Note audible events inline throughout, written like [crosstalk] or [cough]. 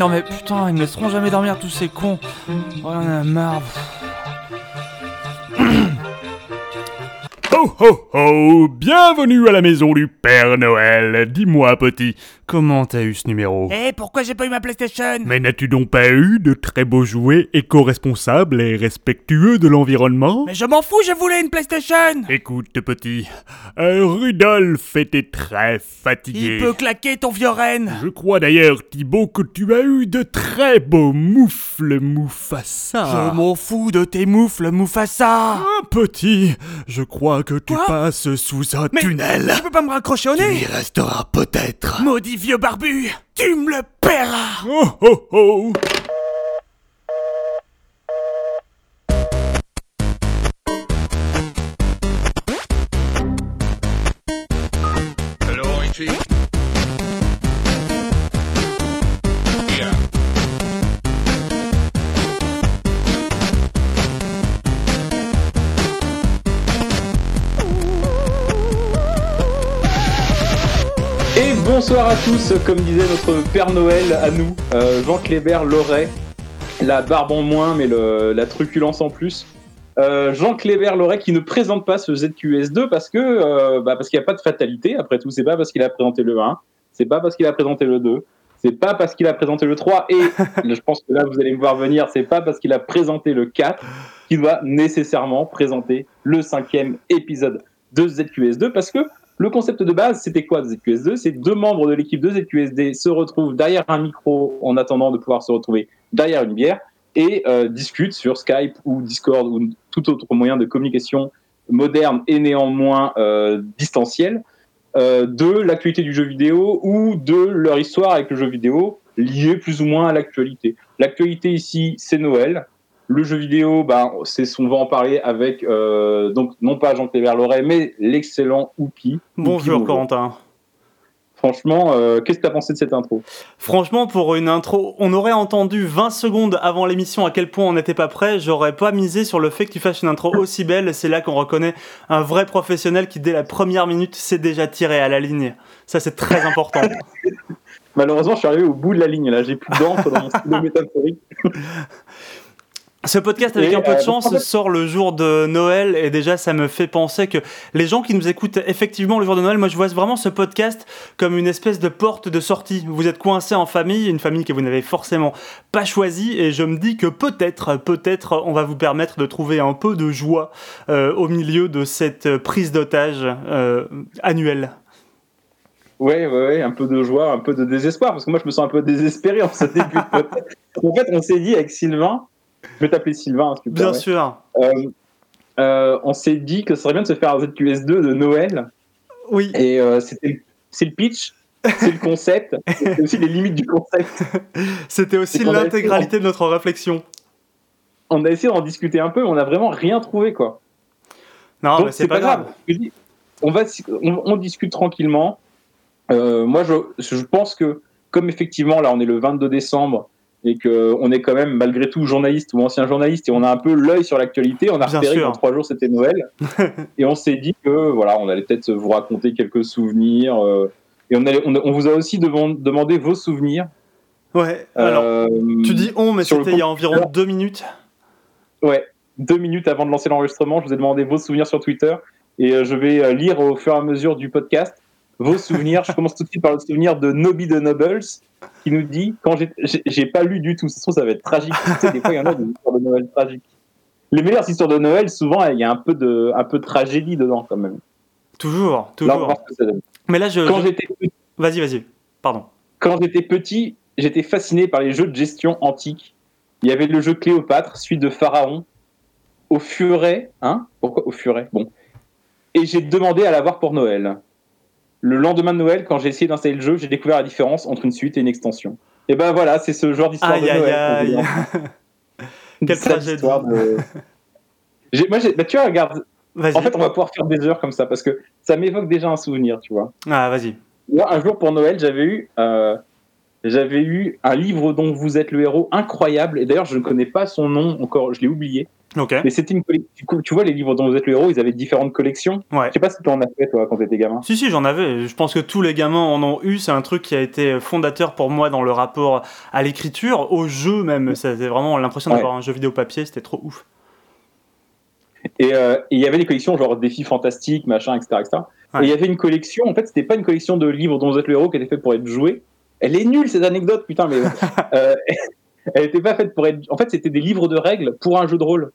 Non mais putain, ils me laisseront jamais dormir tous ces cons. Oh, on a marre. Ho ho ho Bienvenue à la maison du Père Noël. Dis-moi, petit, comment t'as eu ce numéro? Eh, pourquoi j'ai pas eu ma PlayStation? Mais n'as-tu donc pas eu de très beaux jouets éco-responsables et respectueux de l'environnement? Mais je m'en fous, je voulais une PlayStation Écoute, petit, euh, Rudolf était très fatigué. Il peut claquer ton vieux reine Je crois d'ailleurs, Thibaut, que tu as eu de très beaux moufles Mufasa. Je m'en fous de tes moufles, Mufasa Ah, petit, je crois que tu Quoi passes sous un Mais tunnel. Tu peux pas me raccrocher au Tu nez y resteras peut-être. Maudit vieux barbu Tu me le paieras Oh oh oh bonsoir à tous, comme disait notre Père Noël à nous, euh, Jean Clébert Loret, la barbe en moins mais le- la truculence en plus. Euh, Jean Clébert Loret qui ne présente pas ce ZQS2 parce que euh, bah, parce qu'il n'y a pas de fatalité. Après tout, c'est pas parce qu'il a présenté le 1, c'est pas parce qu'il a présenté le 2, c'est pas parce qu'il a présenté le 3 et [laughs] je pense que là vous allez me voir venir, c'est pas parce qu'il a présenté le 4 qu'il doit nécessairement présenter le cinquième épisode de ZQS2 parce que le concept de base, c'était quoi de ZQS2 C'est deux membres de l'équipe de ZQSD se retrouvent derrière un micro en attendant de pouvoir se retrouver derrière une bière et euh, discutent sur Skype ou Discord ou tout autre moyen de communication moderne et néanmoins euh, distanciel euh, de l'actualité du jeu vidéo ou de leur histoire avec le jeu vidéo liée plus ou moins à l'actualité. L'actualité ici, c'est Noël. Le jeu vidéo, ben, c'est souvent parler avec, euh, donc non pas Jean-Cléber Loret, mais l'excellent Oupi. Bonjour Oupi, Corentin. Franchement, euh, qu'est-ce que tu as pensé de cette intro? Franchement, pour une intro, on aurait entendu 20 secondes avant l'émission à quel point on n'était pas prêt. J'aurais pas misé sur le fait que tu fasses une intro aussi belle. C'est là qu'on reconnaît un vrai professionnel qui, dès la première minute, s'est déjà tiré à la ligne. Ça, c'est très important. [laughs] Malheureusement, je suis arrivé au bout de la ligne, là. J'ai plus d'encre dans mon stylo métaphorique. [laughs] Ce podcast, avec Et, un peu de euh, chance, sort le jour de Noël et déjà ça me fait penser que les gens qui nous écoutent effectivement le jour de Noël, moi je vois vraiment ce podcast comme une espèce de porte de sortie. Vous êtes coincé en famille, une famille que vous n'avez forcément pas choisie et je me dis que peut-être, peut-être on va vous permettre de trouver un peu de joie euh, au milieu de cette prise d'otage euh, annuelle. Ouais, ouais, ouais, un peu de joie, un peu de désespoir, parce que moi, je me sens un peu désespéré en ce début. [laughs] En fait, on s'est dit avec Sylvain, je vais t'appeler Sylvain, hein, si tu Bien permets. sûr. Euh, euh, on s'est dit que ce serait bien de se faire un ZQS2 de Noël, Oui. et euh, c'était, c'est le pitch, c'est le concept, [laughs] c'est aussi les limites du concept. C'était aussi l'intégralité de notre réflexion. On a essayé d'en discuter un peu, mais on n'a vraiment rien trouvé, quoi. Non, mais c'est pas, grave. On, va, on, on discute tranquillement. Euh, moi, je, je pense que, comme effectivement, là, on est le 22 décembre et qu'on est quand même, malgré tout, journaliste ou ancien journaliste et on a un peu l'œil sur l'actualité, on a Bien repéré sûr. qu'en trois jours, c'était Noël. [laughs] et on s'est dit que, voilà, on allait peut-être vous raconter quelques souvenirs. euh, et on, allait- on, on vous a aussi demandé vos souvenirs. Ouais. Alors, Euh, tu dis on, mais c'était il y a environ deux minutes. Ouais, deux minutes avant de lancer l'enregistrement, je vous ai demandé vos souvenirs sur Twitter et euh, je vais lire au fur et à mesure du podcast vos souvenirs. je commence tout de suite par le souvenir de Nobby de Nobles qui nous dit quand j'ai- pas lu du tout, ça se trouve ça va être tragique. Tu sais, des fois il y en a des histoires de Noël tragiques. Les meilleures histoires de Noël, souvent il y a un peu de, un peu de tragédie dedans quand même. Toujours, Là, toujours. ce que ça donne. Mais là, je. Quand j'étais petit- Vas-y, vas-y. Pardon. quand j'étais petit, j'étais fasciné par les jeux de gestion antiques. Il y avait le jeu Cléopâtre, suite de Pharaon, au furet, hein? Pourquoi au furet? Bon. Et j'ai demandé à l'avoir pour Noël. Le lendemain de Noël, quand j'ai essayé d'installer le jeu, j'ai découvert la différence entre une suite et une extension. Et ben voilà, c'est ce genre d'histoire de Aïe, aïe, Noël. aïe. veut. [laughs] Quelle tragédie. de- Moi, bah, tu vois, regarde, en fait, on va pouvoir faire des heures comme ça parce que ça m'évoque déjà un souvenir, tu vois. Ah, vas-y. Moi, un jour pour Noël, j'avais eu euh, j'avais eu un livre dont vous êtes le héros incroyable. Et d'ailleurs, je ne connais pas son nom encore, je l'ai oublié. Ok. Mais c'était une collection. Tu vois, les livres dont vous êtes le héros, ils avaient différentes collections. Ouais. Je sais pas si tu en as fait, toi, quand t'étais gamin. Si, si, j'en avais. Je pense que tous les gamins en ont eu. C'est un truc qui a été fondateur pour moi dans le rapport à l'écriture, au jeu même. C'était vraiment l'impression Ouais. d'avoir un jeu vidéo papier. C'était trop ouf. Et euh, il y avait des collections genre défis fantastiques, machin, etc. etc. Ouais. Et il y avait une collection, en fait, c'était pas une collection de livres dont vous êtes le héros qui était faite pour être jouée. Elle est nulle, cette anecdote, putain, mais. [laughs] euh, [laughs] elle était pas faite pour être. En fait, c'était des livres de règles pour un jeu de rôle.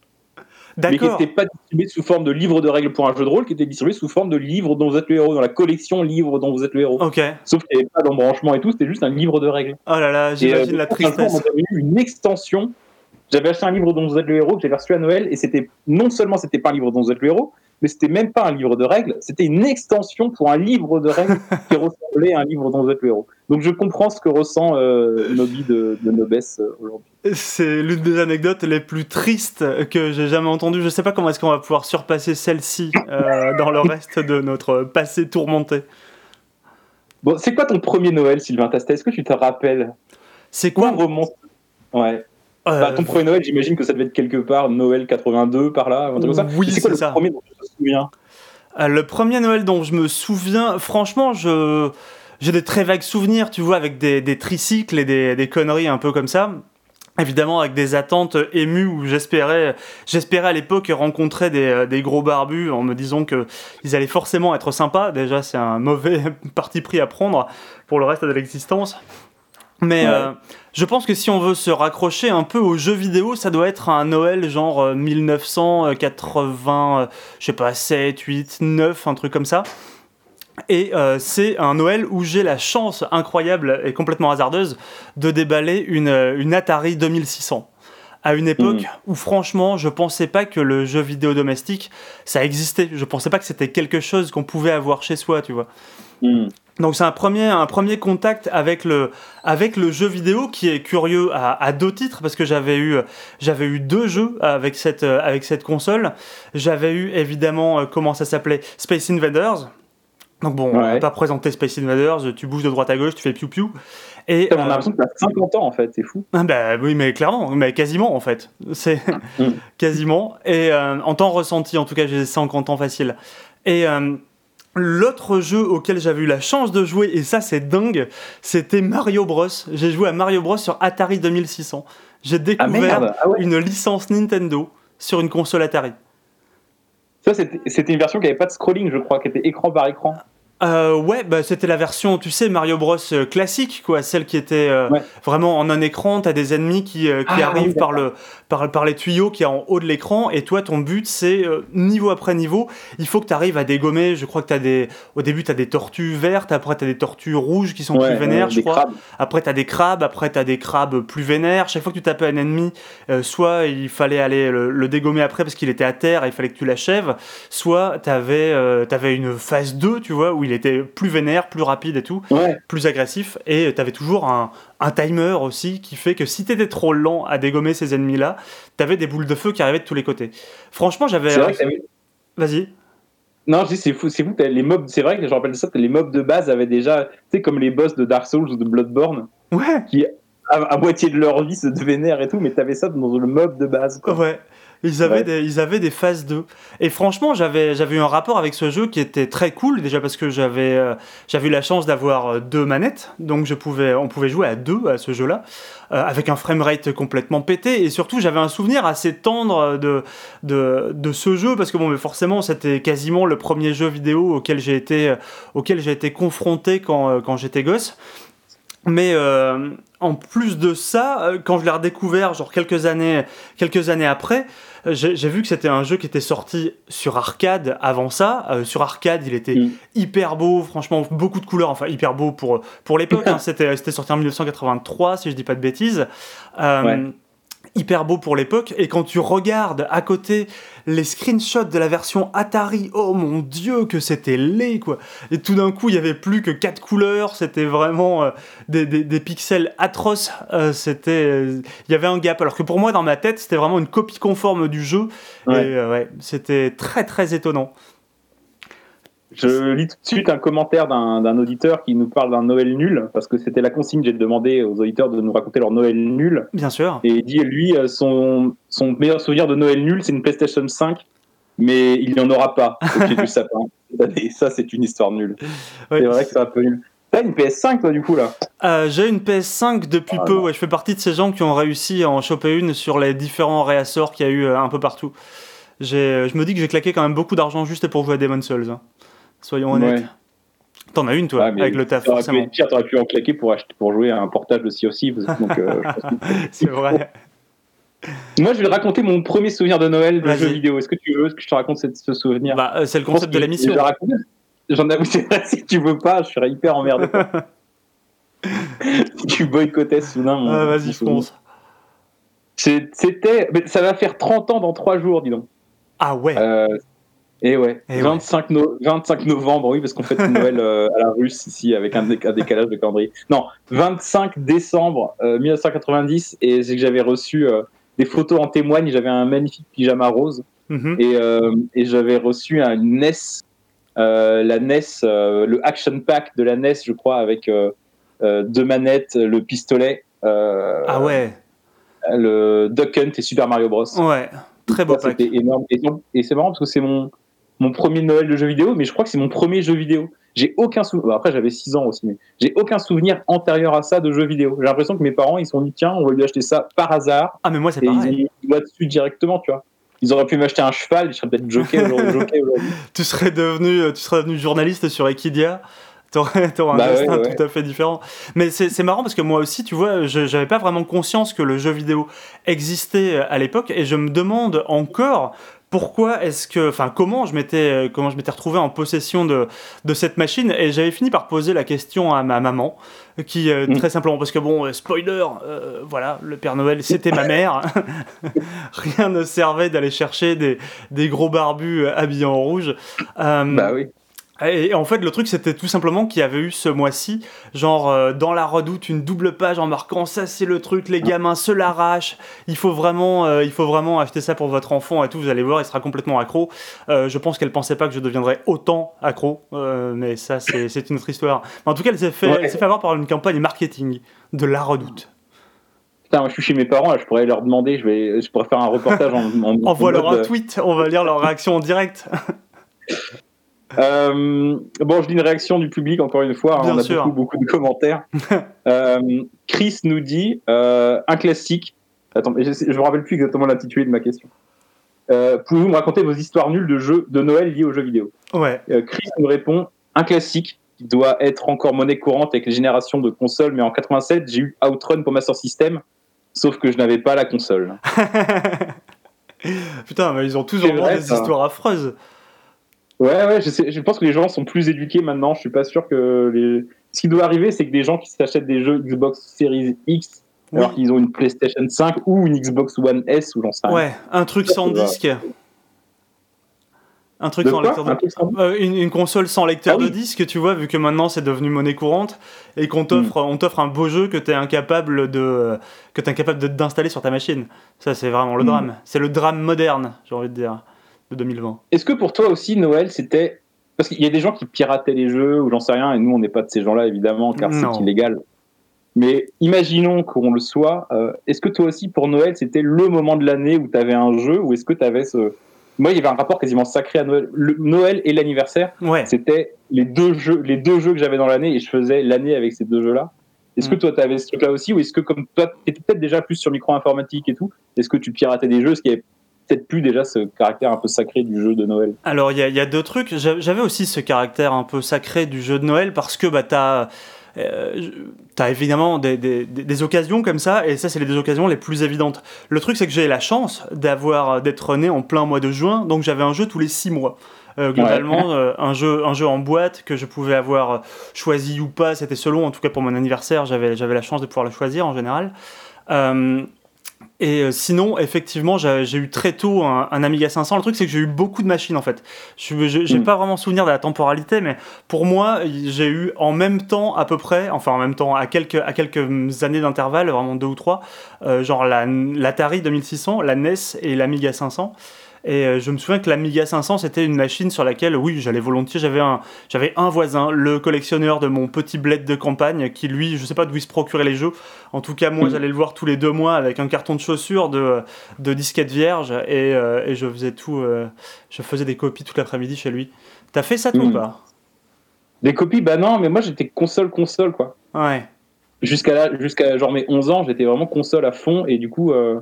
Mais qui n'étaient pas distribués sous forme de livres de règles pour un jeu de rôle, qui étaient distribués sous forme de livres dont vous êtes le héros, dans la collection livres dont vous êtes le héros. Ok. Sauf qu'il n'y avait pas d'embranchement et tout, c'était juste un livre de règles. Oh là là, euh, j'imagine la tristesse. on avait eu une extension. J'avais acheté un livre dont vous êtes le héros que j'avais reçu à Noël et c'était non seulement c'était pas un livre dont vous êtes le héros, mais c'était même pas un livre de règles, c'était une extension pour un livre de règles [laughs] qui ressemblait à un livre dont vous êtes le héros. Donc je comprends ce que ressent euh, Nobi de, de Nobès euh, aujourd'hui. C'est l'une des anecdotes les plus tristes que j'ai jamais entendues. Je sais pas comment est-ce qu'on va pouvoir surpasser celle-ci euh, [laughs] dans le reste de notre passé tourmenté. Bon, c'est quoi ton premier Noël, Sylvain Tastet? Est-ce que tu te rappelles? C'est Quoi quoi? remonte? Ouais. Euh, Bah, ton premier Noël, j'imagine que ça devait être quelque part, Noël 82 par là, un truc comme ça. Oui, c'est quoi le ça. premier dont tu te souviens? Euh, le premier Noël dont je me souviens, franchement, je j'ai des très vagues souvenirs, tu vois, avec des, des tricycles et des, des conneries un peu comme ça. Évidemment, avec des attentes émues où j'espérais, j'espérais à l'époque rencontrer des, des gros barbus en me disant que ils allaient forcément être sympas. Déjà, c'est un mauvais [laughs] parti pris à prendre pour le reste de l'existence. Mais Ouais. euh, je pense que si on veut se raccrocher un peu aux jeux vidéo, ça doit être un Noël genre euh, 1980, euh, je sais pas, 7, 8, 9, un truc comme ça. Et euh, c'est un Noël où j'ai la chance incroyable et complètement hasardeuse de déballer une, euh, une Atari 2600. À une époque Mhm. où franchement je pensais pas que le jeu vidéo domestique ça existait. Je pensais pas que c'était quelque chose qu'on pouvait avoir chez soi, tu vois. Hmm. Donc c'est un premier, un premier contact avec le, avec le jeu vidéo qui est curieux à, à deux titres parce que j'avais eu, j'avais eu deux jeux avec cette, avec cette console. J'avais eu évidemment, euh, comment ça s'appelait? Space Invaders. Donc bon, on va pas présenter Space Invaders, tu bouges de droite à gauche, tu fais piou-piou. Et, Putain, On a euh, l'impression que t'as 50 ans en fait, c'est fou. ah bah oui, mais clairement, mais quasiment en fait. C'est Mm. [laughs] quasiment. Et euh, en temps ressenti, en tout cas, j'ai 50 ans facile. Et euh, l'autre jeu auquel j'avais eu la chance de jouer, et ça c'est dingue, c'était Mario Bros. J'ai joué à Mario Bros sur Atari 2600. J'ai Ah découvert merde Ah ouais une licence Nintendo sur une console Atari. Ça, c'était une version qui avait pas de scrolling, je crois, qui était écran par écran. Euh, ouais, bah, c'était la version, tu sais, Mario Bros euh, classique, quoi, celle qui était euh, Ouais. vraiment en un écran. T'as des ennemis qui, euh, qui Ah, arrivent oui, par, le, par, par les tuyaux qui est en haut de l'écran, et toi, ton but, c'est niveau après niveau, il faut que tu arrives à dégommer. Je crois que t'as des, au début, tu as des tortues vertes, après, tu as des tortues rouges qui sont Ouais, plus vénères, ouais, je crois. crabes. Après, t'as des crabes, après, t'as des crabes plus vénères. Chaque fois que tu tapais un ennemi, soit il fallait aller le, le dégommer après parce qu'il était à terre et il fallait que tu l'achèves, soit t'avais t'avais une phase 2, tu vois, où il était plus vénère, plus rapide et tout, Ouais. plus agressif, et t'avais toujours un, un timer aussi qui fait que si t'étais trop lent à dégommer ces ennemis-là, t'avais des boules de feu qui arrivaient de tous les côtés. Franchement, j'avais. C'est vrai que t'avais- Vas-y. Non, je dis c'est fou, c'est fou. Les mobs, c'est vrai que je rappelle ça. Les mobs de base avaient déjà, tu sais, comme les boss de Dark Souls ou de Bloodborne, Ouais, à, à moitié de leur vie se vénèrent et tout, mais t'avais ça dans le mob de base. Quoi. Ouais. Ils avaient, Ouais. des, ils avaient des phases 2. Et franchement, j'avais, j'avais eu un rapport avec ce jeu qui était très cool, déjà parce que j'avais, euh, j'avais eu la chance d'avoir euh, deux manettes, donc je pouvais, on pouvait jouer à deux à ce jeu-là, euh, avec un framerate complètement pété, et surtout j'avais un souvenir assez tendre de, de, de ce jeu, parce que bon, mais forcément, c'était quasiment le premier jeu vidéo auquel j'ai été, auquel j'ai été confronté quand, quand j'étais gosse. Mais euh, en plus de ça, euh, quand je l'ai redécouvert, genre quelques années, quelques années après, euh, j'ai vu que c'était un jeu qui était sorti sur arcade avant ça. Euh, sur arcade, il était Mm. hyper beau, franchement, beaucoup de couleurs, enfin hyper beau pour, pour l'époque. hein. [laughs] C'était c'était sorti en 1983, si je dis pas de bêtises. Euh, Ouais. Hyper beau pour l'époque. Et quand tu regardes à côté les screenshots de la version Atari, oh mon dieu, que c'était laid, quoi. Et tout d'un coup, il y avait plus que quatre couleurs, c'était vraiment euh, des, des- des pixels atroces. Euh, c'était, euh, il y avait un gap. Alors que pour moi, dans ma tête, c'était vraiment une copie conforme du jeu. Ouais. Et ouais, c'était très très étonnant. Je lis tout de suite un commentaire d'un auditeur qui nous parle d'un Noël nul, parce que c'était la consigne, j'ai demandé aux auditeurs de nous raconter leur Noël nul. Bien sûr. Et il dit, lui, euh, son, son meilleur souvenir de Noël nul, c'est une PlayStation 5, mais il n'y en aura pas au pied du sapin. Et ça, c'est une histoire nulle. C'est vrai que c'est un peu nul. T'as une PS5, toi, du coup, là? Euh, j'ai une PS5 depuis Ah, peu. Ouais, je fais partie de ces gens qui ont réussi à en choper une sur les différents réassorts qu'il y a eu euh, un peu partout. Je me dis que j'ai claqué quand même beaucoup d'argent juste pour jouer à Demon's Souls. hein. Soyons honnêtes. Ouais. T'en as une, toi, avec le taf, T'aurais pu être pire, t'aurais pu en claquer pour, acheter, pour jouer à un portage de Sea of Thieves. Donc, euh, [laughs] C'est vrai. Moi, je vais te raconter mon premier souvenir de Noël de jeu vidéo. Est-ce que tu veux que je te raconte cette- ce souvenir? Bah, euh, c'est le concept de l'émission. J'en avoue, [laughs] si tu veux pas, je serais hyper emmerdé. [laughs] si tu boycottais soudain mon. Ah, Vas-y, fonce. C'était. Ça va faire 30 ans dans 3 jours, dis donc. Ah ouais. Euh, et ouais, ouais. 25, no- 25 novembre, oui, parce qu'on fête Noël euh, à la russe ici avec un, dé- un décalage de calendrier. Non, 25 décembre euh, 1990, et c'est que j'avais reçu euh, des photos en témoigne. J'avais un magnifique pyjama rose, Mhm. et, euh, et j'avais reçu un NES, euh, la NES, le Action Pack de la NES, je crois, avec deux manettes, le pistolet, Ah ouais. le Duck Hunt et Super Mario Bros. Ouais. Très beau Ça, pack. C'était énorme. Et, et c'est marrant parce que c'est mon, mon premier Noël de jeu vidéo, mais je crois que c'est mon premier jeu vidéo. J'ai aucun souvenir. Après, j'avais 6 ans aussi, mais j'ai aucun souvenir antérieur à ça de jeu vidéo. J'ai l'impression que mes parents, ils se sont dit, tiens, on va lui acheter ça par hasard. Ah, mais moi, c'est ils pareil. le doigt dessus directement, tu vois. Ils auraient pu m'acheter un cheval, je serais peut-être jockey aujourd'hui. [laughs] Tu serais devenu, euh, tu serais devenu journaliste sur Equidia. T'aurais un Bah destin ouais. tout à fait différent. Mais c'est marrant parce que moi aussi, tu vois, je j'avais pas vraiment conscience que le jeu vidéo existait à l'époque et je me demande encore pourquoi est-ce que, enfin, comment je m'étais, comment je m'étais retrouvé en possession de, de cette machine? Et j'avais fini par poser la question à ma maman, qui euh, Mm. très simplement parce que bon, euh, spoiler, euh, voilà, le Père Noël c'était ma mère, [laughs] rien ne servait d'aller chercher des, des gros barbus euh, habillés en rouge. Euh, bah oui. Et en fait, le truc, c'était tout simplement qu'il y avait eu ce mois-ci, genre euh, dans la redoute, une double page en marquant ça, c'est le truc, les gamins se l'arrachent. Il faut vraiment, euh, il faut vraiment acheter ça pour votre enfant et tout. Vous allez voir, il sera complètement accro. Euh, je pense qu'elle pensait pas que je deviendrais autant accro, mais ça, [laughs] c'est une autre histoire. Mais en tout cas, elle s'est fait, Ouais. elle s'est fait avoir par une campagne marketing de la redoute. Putain, moi, je suis chez mes parents, là, je pourrais leur demander, je, vais, je pourrais faire un reportage en. en [laughs] Envoie-leur en un tweet, on va lire leur réaction en direct. [laughs] Euh, bon, je lis une réaction du public encore une fois. hein, on a sûr. beaucoup, beaucoup de commentaires. [laughs] Euh, Chris nous dit euh, un classique. Attends, je, je me rappelle plus exactement l'intitulé de ma question. Pouvez-vous me raconter vos histoires nulles de jeux de Noël liées aux jeux vidéo? Ouais. Chris nous répond un classique qui doit être encore monnaie courante avec les générations de consoles, mais en 87, j'ai eu Outrun pour Master System, sauf que je n'avais pas la console. [laughs] Putain, mais ils ont toujours des histoires affreuses. Ouais, ouais, je, sais, je pense que les gens sont plus éduqués maintenant. Je suis pas sûr que les. Ce qui doit arriver, c'est que des gens qui s'achètent des jeux Xbox Series X Oui. alors qu'ils ont une PlayStation 5 ou une Xbox One S ou j'en sais rien. Ouais, un truc sans disque. Un truc De sans lecteur de Un truc sans- Euh, une, une console sans lecteur Ah oui. de disque, tu vois, vu que maintenant c'est devenu monnaie courante et qu'on t'offre, Hmm. on t'offre un beau jeu que t'es incapable de, que t'es incapable d'installer sur ta machine. Ça, c'est vraiment le Hmm. drame. C'est le drame moderne, j'ai envie de dire, de 2020. Est-ce que pour toi aussi, Noël, c'était. Parce qu'il y a des gens qui pirataient les jeux ou j'en sais rien, et nous, on n'est pas de ces gens-là, évidemment, car c'est illégal. Mais imaginons qu'on le soit. euh, est-ce que toi aussi, pour Noël, c'était le moment de l'année où tu avais un jeu ou est-ce que tu avais ce. Moi, il y avait un rapport quasiment sacré à Noël. Le- Noël et l'anniversaire, Ouais. c'était les deux jeux, les deux jeux que j'avais dans l'année et je faisais l'année avec ces deux jeux-là. Est-ce que Mm. toi, tu avais ce truc-là aussi ou est-ce que comme toi, tu étais peut-être déjà plus sur micro-informatique et tout, est-ce que tu piratais des jeux Est-ce qu'il y avait peut-être plus déjà ce caractère un peu sacré du jeu de Noël Alors, il y, a- il y a deux trucs. J'a- J'avais aussi ce caractère un peu sacré du jeu de Noël parce que bah, t'as. euh, T'as évidemment des, des- des- des occasions comme ça, et ça, c'est les deux occasions les plus évidentes. Le truc, c'est que j'ai la chance d'avoir d'être né en plein mois de juin, donc j'avais un jeu tous les six mois. Euh, globalement, euh, un, jeu, un jeu en boîte que je pouvais avoir choisi ou pas, c'était selon, en tout cas pour mon anniversaire, j'avais j'avais la chance de pouvoir le choisir en général. Et euh, sinon, effectivement, j'ai eu très tôt un, un Amiga 500. Le truc, c'est que j'ai eu beaucoup de machines en fait. Je je- j'ai Mm. pas vraiment souvenir de la temporalité, mais pour moi, j'ai eu en même temps à peu près, enfin en même temps, à quelques, à quelques années d'intervalle, vraiment deux ou trois, euh, genre la- l'Atari 2600, la NES et l'Amiga 500. Et euh, je me souviens que l'Amiga 500, c'était une machine sur laquelle, oui, j'allais volontiers. J'avais un, j'avais un voisin, le collectionneur de mon petit bled de campagne, qui lui, je sais pas d'où il se procurait les jeux. En tout cas, moi, Mhm. j'allais le voir tous les deux mois avec un carton de chaussures de, de disquettes vierges et, euh, et je faisais tout. euh, je faisais des copies toute l'après-midi chez lui. T'as fait ça toi ou Mhm. pas? Des copies, bah non, mais moi j'étais console-console, quoi. Ouais. Jusqu'à là, jusqu'à genre mes 11 ans, j'étais vraiment console à fond, et du coup, euh,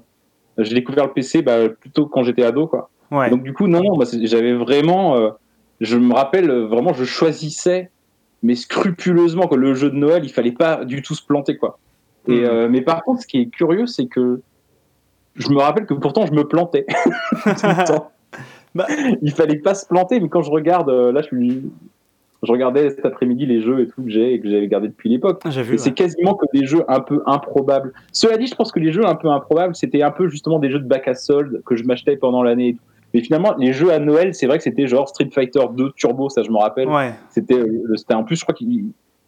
j'ai découvert le PC bah, plutôt quand j'étais ado, quoi. Ouais. Donc du coup, non, non, c'est- j'avais vraiment, euh, je me rappelle euh, vraiment, je choisissais, mais scrupuleusement que le jeu de Noël, il fallait pas du tout se planter, quoi. Et Mhm. euh, mais par contre, ce qui est curieux, c'est que je me rappelle que pourtant je me plantais [laughs] tout le temps. [laughs] Bah. Il fallait pas se planter, mais quand je regarde, là, je suis, je regardais cet après-midi les jeux et tout que j'ai et que j'avais gardé depuis l'époque. Mais c'est ouais. quasiment que des jeux un peu improbables. Cela dit, je pense que les jeux un peu improbables, c'était un peu justement des jeux de bac à solde que je m'achetais pendant l'année. Mais finalement, les jeux à Noël, c'est vrai que c'était genre Street Fighter 2 Turbo, ça je me rappelle. Ouais. C'était, euh, c'était en plus, je crois qu'il,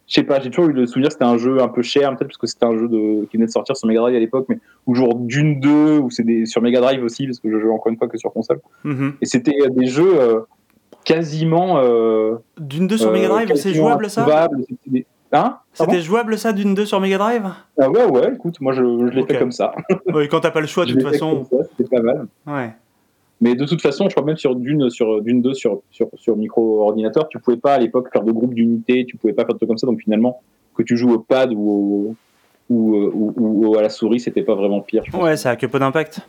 je sais pas, j'ai toujours eu le souvenir c'était un jeu un peu cher, peut-être parce que c'était un jeu de, qui venait de sortir sur Mega Drive à l'époque, mais ou genre Dune 2, ou c'est des, sur Mega Drive aussi, parce que je joue encore une fois que sur console. Mhm. Et c'était euh, des jeux euh, quasiment. Euh, D'une 2 sur Mega Drive, c'est jouable ça? c'était Hein? Pardon? C'était jouable ça d'une 2 sur Mega Drive? Ah ouais, ouais, écoute, moi je, je l'ai fait comme ça. Oui, quand t'as pas le choix, de toute l'ai fait façon. comme ça, c'était pas mal. Ouais. Mais de toute façon, je crois même sur Dune, sur Dune 2, sur, sur, sur micro-ordinateur, tu pouvais pas à l'époque faire de groupe d'unités, tu pouvais pas faire de trucs comme ça. Donc finalement, que tu joues au pad ou, au- ou, ou, ou à la souris, c'était pas vraiment pire. je. Ouais, ça a que peu d'impact.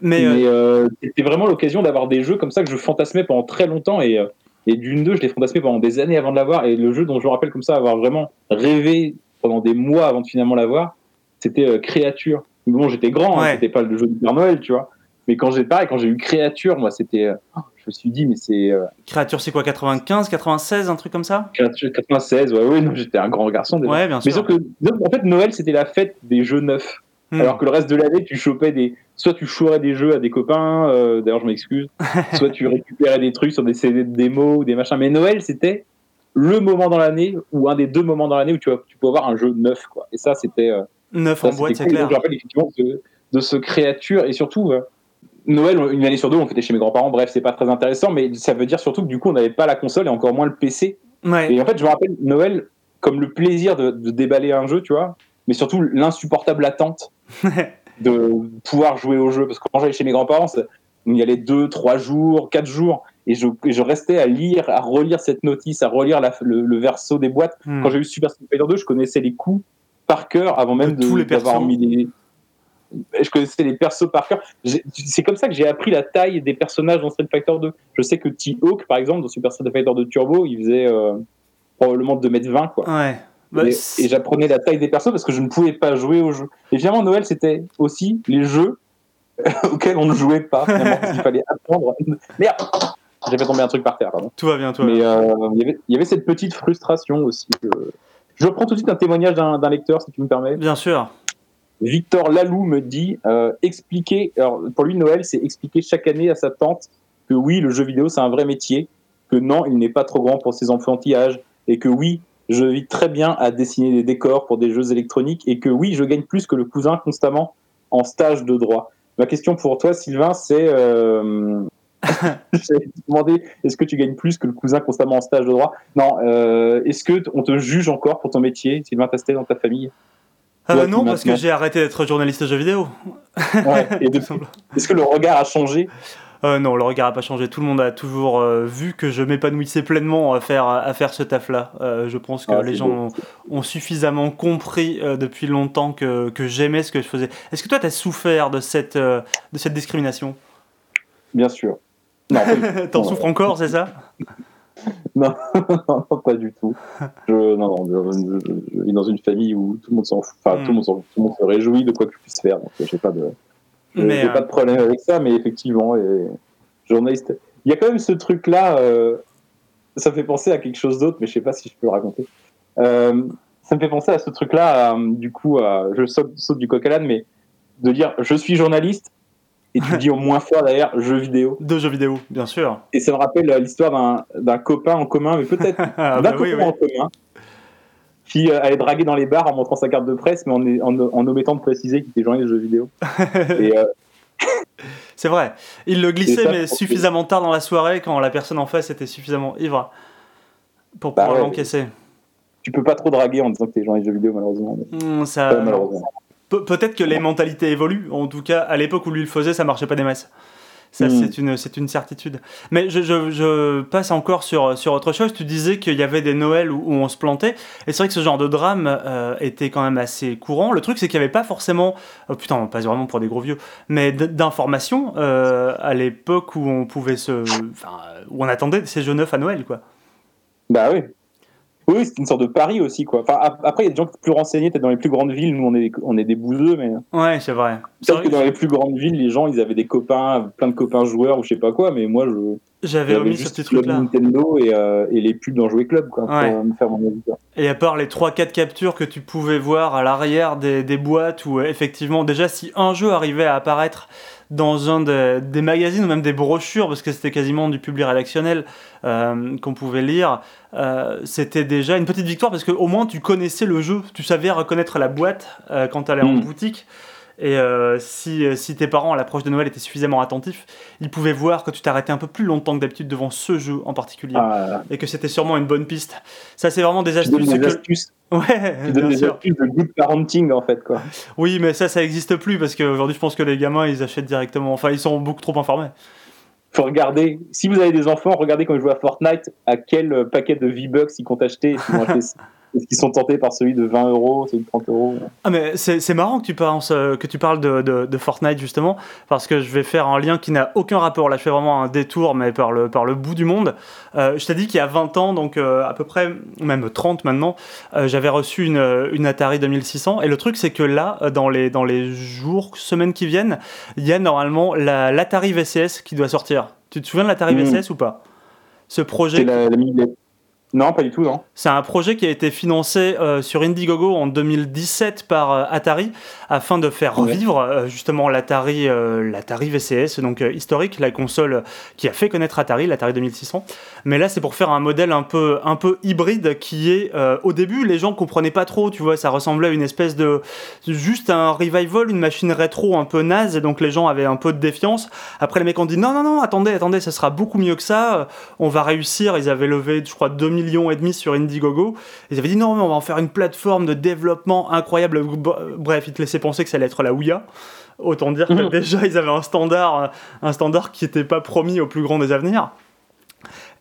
Mais, Mais, euh, euh, c'était vraiment l'occasion d'avoir des jeux comme ça que je fantasmais pendant très longtemps. Et, euh, et Dune 2, je l'ai fantasmé pendant des années avant de l'avoir. Et le jeu dont je me rappelle comme ça, avoir vraiment rêvé pendant des mois avant de finalement l'avoir, c'était euh, Créature. Bon, j'étais grand, hein, c'était pas le jeu du Père Noël, tu vois. Mais quand j'ai pareil, quand j'ai eu Créature, moi, c'était. euh, je me suis dit, mais c'est euh, Créature, c'est quoi 95, 96, un truc comme ça? Créature 96, ouais, ouais, non, j'étais un grand garçon déjà. Ouais, bien Mais sûr. sauf que, en fait, Noël, c'était la fête des jeux neufs. Hmm. Alors que le reste de l'année, tu chopais des. Soit tu chourais des jeux à des copains, euh, d'ailleurs, je m'excuse. [laughs] soit tu récupérais des trucs sur des CD de démo ou des machins. Mais Noël, c'était le moment dans l'année, ou un des deux moments dans l'année où tu, vas- tu peux avoir un jeu neuf, quoi. Et ça, c'était. euh, Neuf ça, en boîte, c'est cool. clair. Je rappelle effectivement de, de ce créature, et surtout. euh, Noël, une année sur deux, on fêtait chez mes grands-parents. Bref, c'est pas très intéressant, mais ça veut dire surtout que du coup, on n'avait pas la console et encore moins le PC. Ouais. Et en fait, je me rappelle Noël comme le plaisir de, de déballer un jeu, tu vois, mais surtout l'insupportable attente [laughs] de pouvoir jouer au jeu. Parce que quand j'allais chez mes grands-parents, on y allait deux, trois jours, quatre jours, et je, et je restais à lire, à relire cette notice, à relire la- le, le verso des boîtes. Hmm. Quand j'ai eu Super Street Fighter 2, je connaissais les coups par cœur avant même De tous les d'avoir mis les. Je connaissais les persos par cœur. C'est comme ça que j'ai appris la taille des personnages dans Street Fighter 2. Je sais que T-Hawk, par exemple, dans Super Street Fighter 2 Turbo, il faisait euh, probablement 2m20, quoi. Ouais. Bah, et j'apprenais la taille des persos parce que je ne pouvais pas jouer au jeu. Et finalement, Noël, c'était aussi les jeux [laughs] auxquels on ne jouait pas. Qu'il fallait apprendre. Merde J'ai fait tomber un truc par terre, pardon. tout va bien, va Mais euh, il y avait- il y avait cette petite frustration aussi. que- Je reprends tout de suite un témoignage d'un lecteur, si tu me permets. Bien sûr. Victor Lalou me dit euh, expliquer. Alors, pour lui, Noël, c'est expliquer chaque année à sa tante que oui, le jeu vidéo, c'est un vrai métier, que non, il n'est pas trop grand pour ses enfantillages, et que oui, je vis très bien à dessiner des décors pour des jeux électroniques, et que oui, je gagne plus que le cousin constamment en stage de droit. Ma question pour toi, Sylvain, c'est. Euh... [laughs] J'allais te demander, est-ce que tu gagnes plus que le cousin constamment en stage de droit? Non. euh, est-ce que on te juge encore pour ton métier, Sylvain Tastet, dans ta famille? Ah bah non, parce que j'ai arrêté d'être journaliste de jeux vidéo. Ouais. Et [laughs] depuis, Est-ce que le regard a changé? Euh, non, le regard a pas changé. Tout le monde a toujours euh, vu que je m'épanouissais pleinement à faire, à faire ce taf-là. Euh, je pense que Ah, les gens ont, ont suffisamment compris euh, depuis longtemps que, que j'aimais ce que je faisais. Est-ce que toi, tu as souffert de cette, de cette discrimination? Bien sûr. Non, [laughs] T'en souffres encore, c'est ça? [laughs] non, [laughs] non, pas du tout. Je, non, non, je, je- je vis dans une famille où tout le monde s'en fout. Enfin, Hmm. tout, le monde s'en- tout le monde se réjouit de quoi que je puisse faire. Donc, j'ai pas de, j'ai euh, pas de problème avec ça, mais effectivement, et, journaliste. Il y a quand même ce truc-là. euh, ça me fait penser à quelque chose d'autre, mais je sais pas si je peux le raconter. Euh, ça me fait penser à ce truc-là, euh, du coup, je saute, saute du coq à l'âne, mais de dire je suis journaliste et tu dis au moins fort derrière jeu vidéo. De jeux vidéo, bien sûr. Et ça me rappelle l'histoire d'un- copain en commun, mais peut-être [laughs] Ah, d'un bah copain oui. en commun, qui euh, allait draguer dans les bars en montrant sa carte de presse, mais en, en, en omettant de préciser qu'il était journaliste de jeux vidéo. [laughs] et, euh, C'est vrai. Il le glissait, ça, mais suffisamment tard dans la soirée quand la personne en face était suffisamment ivre pour Bah pouvoir ouais, l'encaisser. Tu peux pas trop draguer en disant que t'es genre les jeux vidéo, malheureusement. mais- Hmm, ça... Malheureusement. Pe- Peut-être que les mentalités évoluent. En tout cas, à l'époque où lui le faisait, ça marchait pas des masses. Ça, Mm. c'est une, une certitude. Mais je, je- je passe encore sur, sur autre chose. Tu disais qu'il y avait des Noëls où, où on se plantait. Et c'est vrai que ce genre de drame euh, était quand même assez courant. Le truc, c'est qu'il n'y avait pas forcément. Oh, putain, on passe vraiment pour des gros vieux. Mais d'informations euh, à l'époque où on pouvait se. Enfin, où on attendait ces jeux neufs à Noël, quoi. Bah oui. Oui, c'est une sorte de pari aussi, quoi. Enfin, ap- après, il y a des gens plus renseignés, peut-être dans les plus grandes villes, nous on est, on est des bouseux, mais Ouais, c'est vrai. Peut-être que dans les plus grandes villes, les gens, ils avaient des copains, plein de copains joueurs ou je sais pas quoi, mais moi, je. J'avais omis ce juste Club truc-là. Nintendo et, euh, et les pubs dans Jouer Club, quoi, pour Ouais. me faire mon avis. Et à part les 3-4 captures que tu pouvais voir à l'arrière des, des boîtes, où effectivement, déjà, si un jeu arrivait à apparaître dans un de- des magazines ou même des brochures, parce que c'était quasiment du public rédactionnel euh, qu'on pouvait lire, euh, c'était déjà une petite victoire, parce qu'au moins tu connaissais le jeu, tu savais reconnaître la boîte euh, quand tu allais en Mm. boutique. Et euh, si, si tes parents à l'approche de Noël étaient suffisamment attentifs, ils pouvaient voir que tu t'arrêtais un peu plus longtemps que d'habitude devant ce jeu en particulier. Ah, Et que c'était sûrement une bonne piste. Ça, c'est vraiment des astuces. des que- astuces, [laughs] Ouais, bien des sûr. astuces de good parenting, en fait, quoi. Oui, mais ça, ça existe plus parce qu'aujourd'hui, je pense que les gamins, ils achètent directement. Enfin, ils sont beaucoup trop informés. faut regarder. Si vous avez des enfants, regardez quand ils jouent à Fortnite, à quel euh, paquet de V-Bucks ils comptent acheter. Qu'ils vont acheter- [laughs] qu'ils sont tentés par celui de 20 euros, celui de 30 euros Ah, mais c'est marrant que tu, penses, euh, que tu parles de, de- de Fortnite, justement, parce que je vais faire un lien qui n'a aucun rapport. Là, je fais vraiment un détour, mais par le, par le bout du monde. Euh, je t'ai dit qu'il y a 20 ans, donc euh, à peu près, même 30 maintenant, euh, j'avais reçu une, une Atari 2600. Et le truc, c'est que là, dans les, dans les jours, semaines qui viennent, il y a normalement la- l'Atari VCS qui doit sortir. Tu te souviens de l'Atari Mhm. VCS ou pas? Ce projet. C'est la, la Non, pas du tout, non. C'est un projet qui a été financé euh, sur Indiegogo en 2017 par euh, Atari afin de faire Ouais. revivre euh, justement l'Atari l'Atari VCS, donc historique, la console qui a fait connaître Atari, l'Atari 2600. Mais là, c'est pour faire un modèle un peu, un peu hybride qui est, au début, les gens comprenaient pas trop, tu vois, ça ressemblait à une espèce de, juste un revival, une machine rétro un peu naze, et donc les gens avaient un peu de défiance. Après, les mecs ont dit non, non, non, attendez, attendez, ça sera beaucoup mieux que ça, on va réussir. Ils avaient levé, je crois, 2 millions et demi sur Indiegogo. Ils avaient dit non, mais on va en faire une plateforme de développement incroyable. Bref, ils te laissaient penser que ça allait être la Ouya. Autant dire que déjà, ils avaient un standard, un standard qui n'était pas promis au plus grand des avenirs.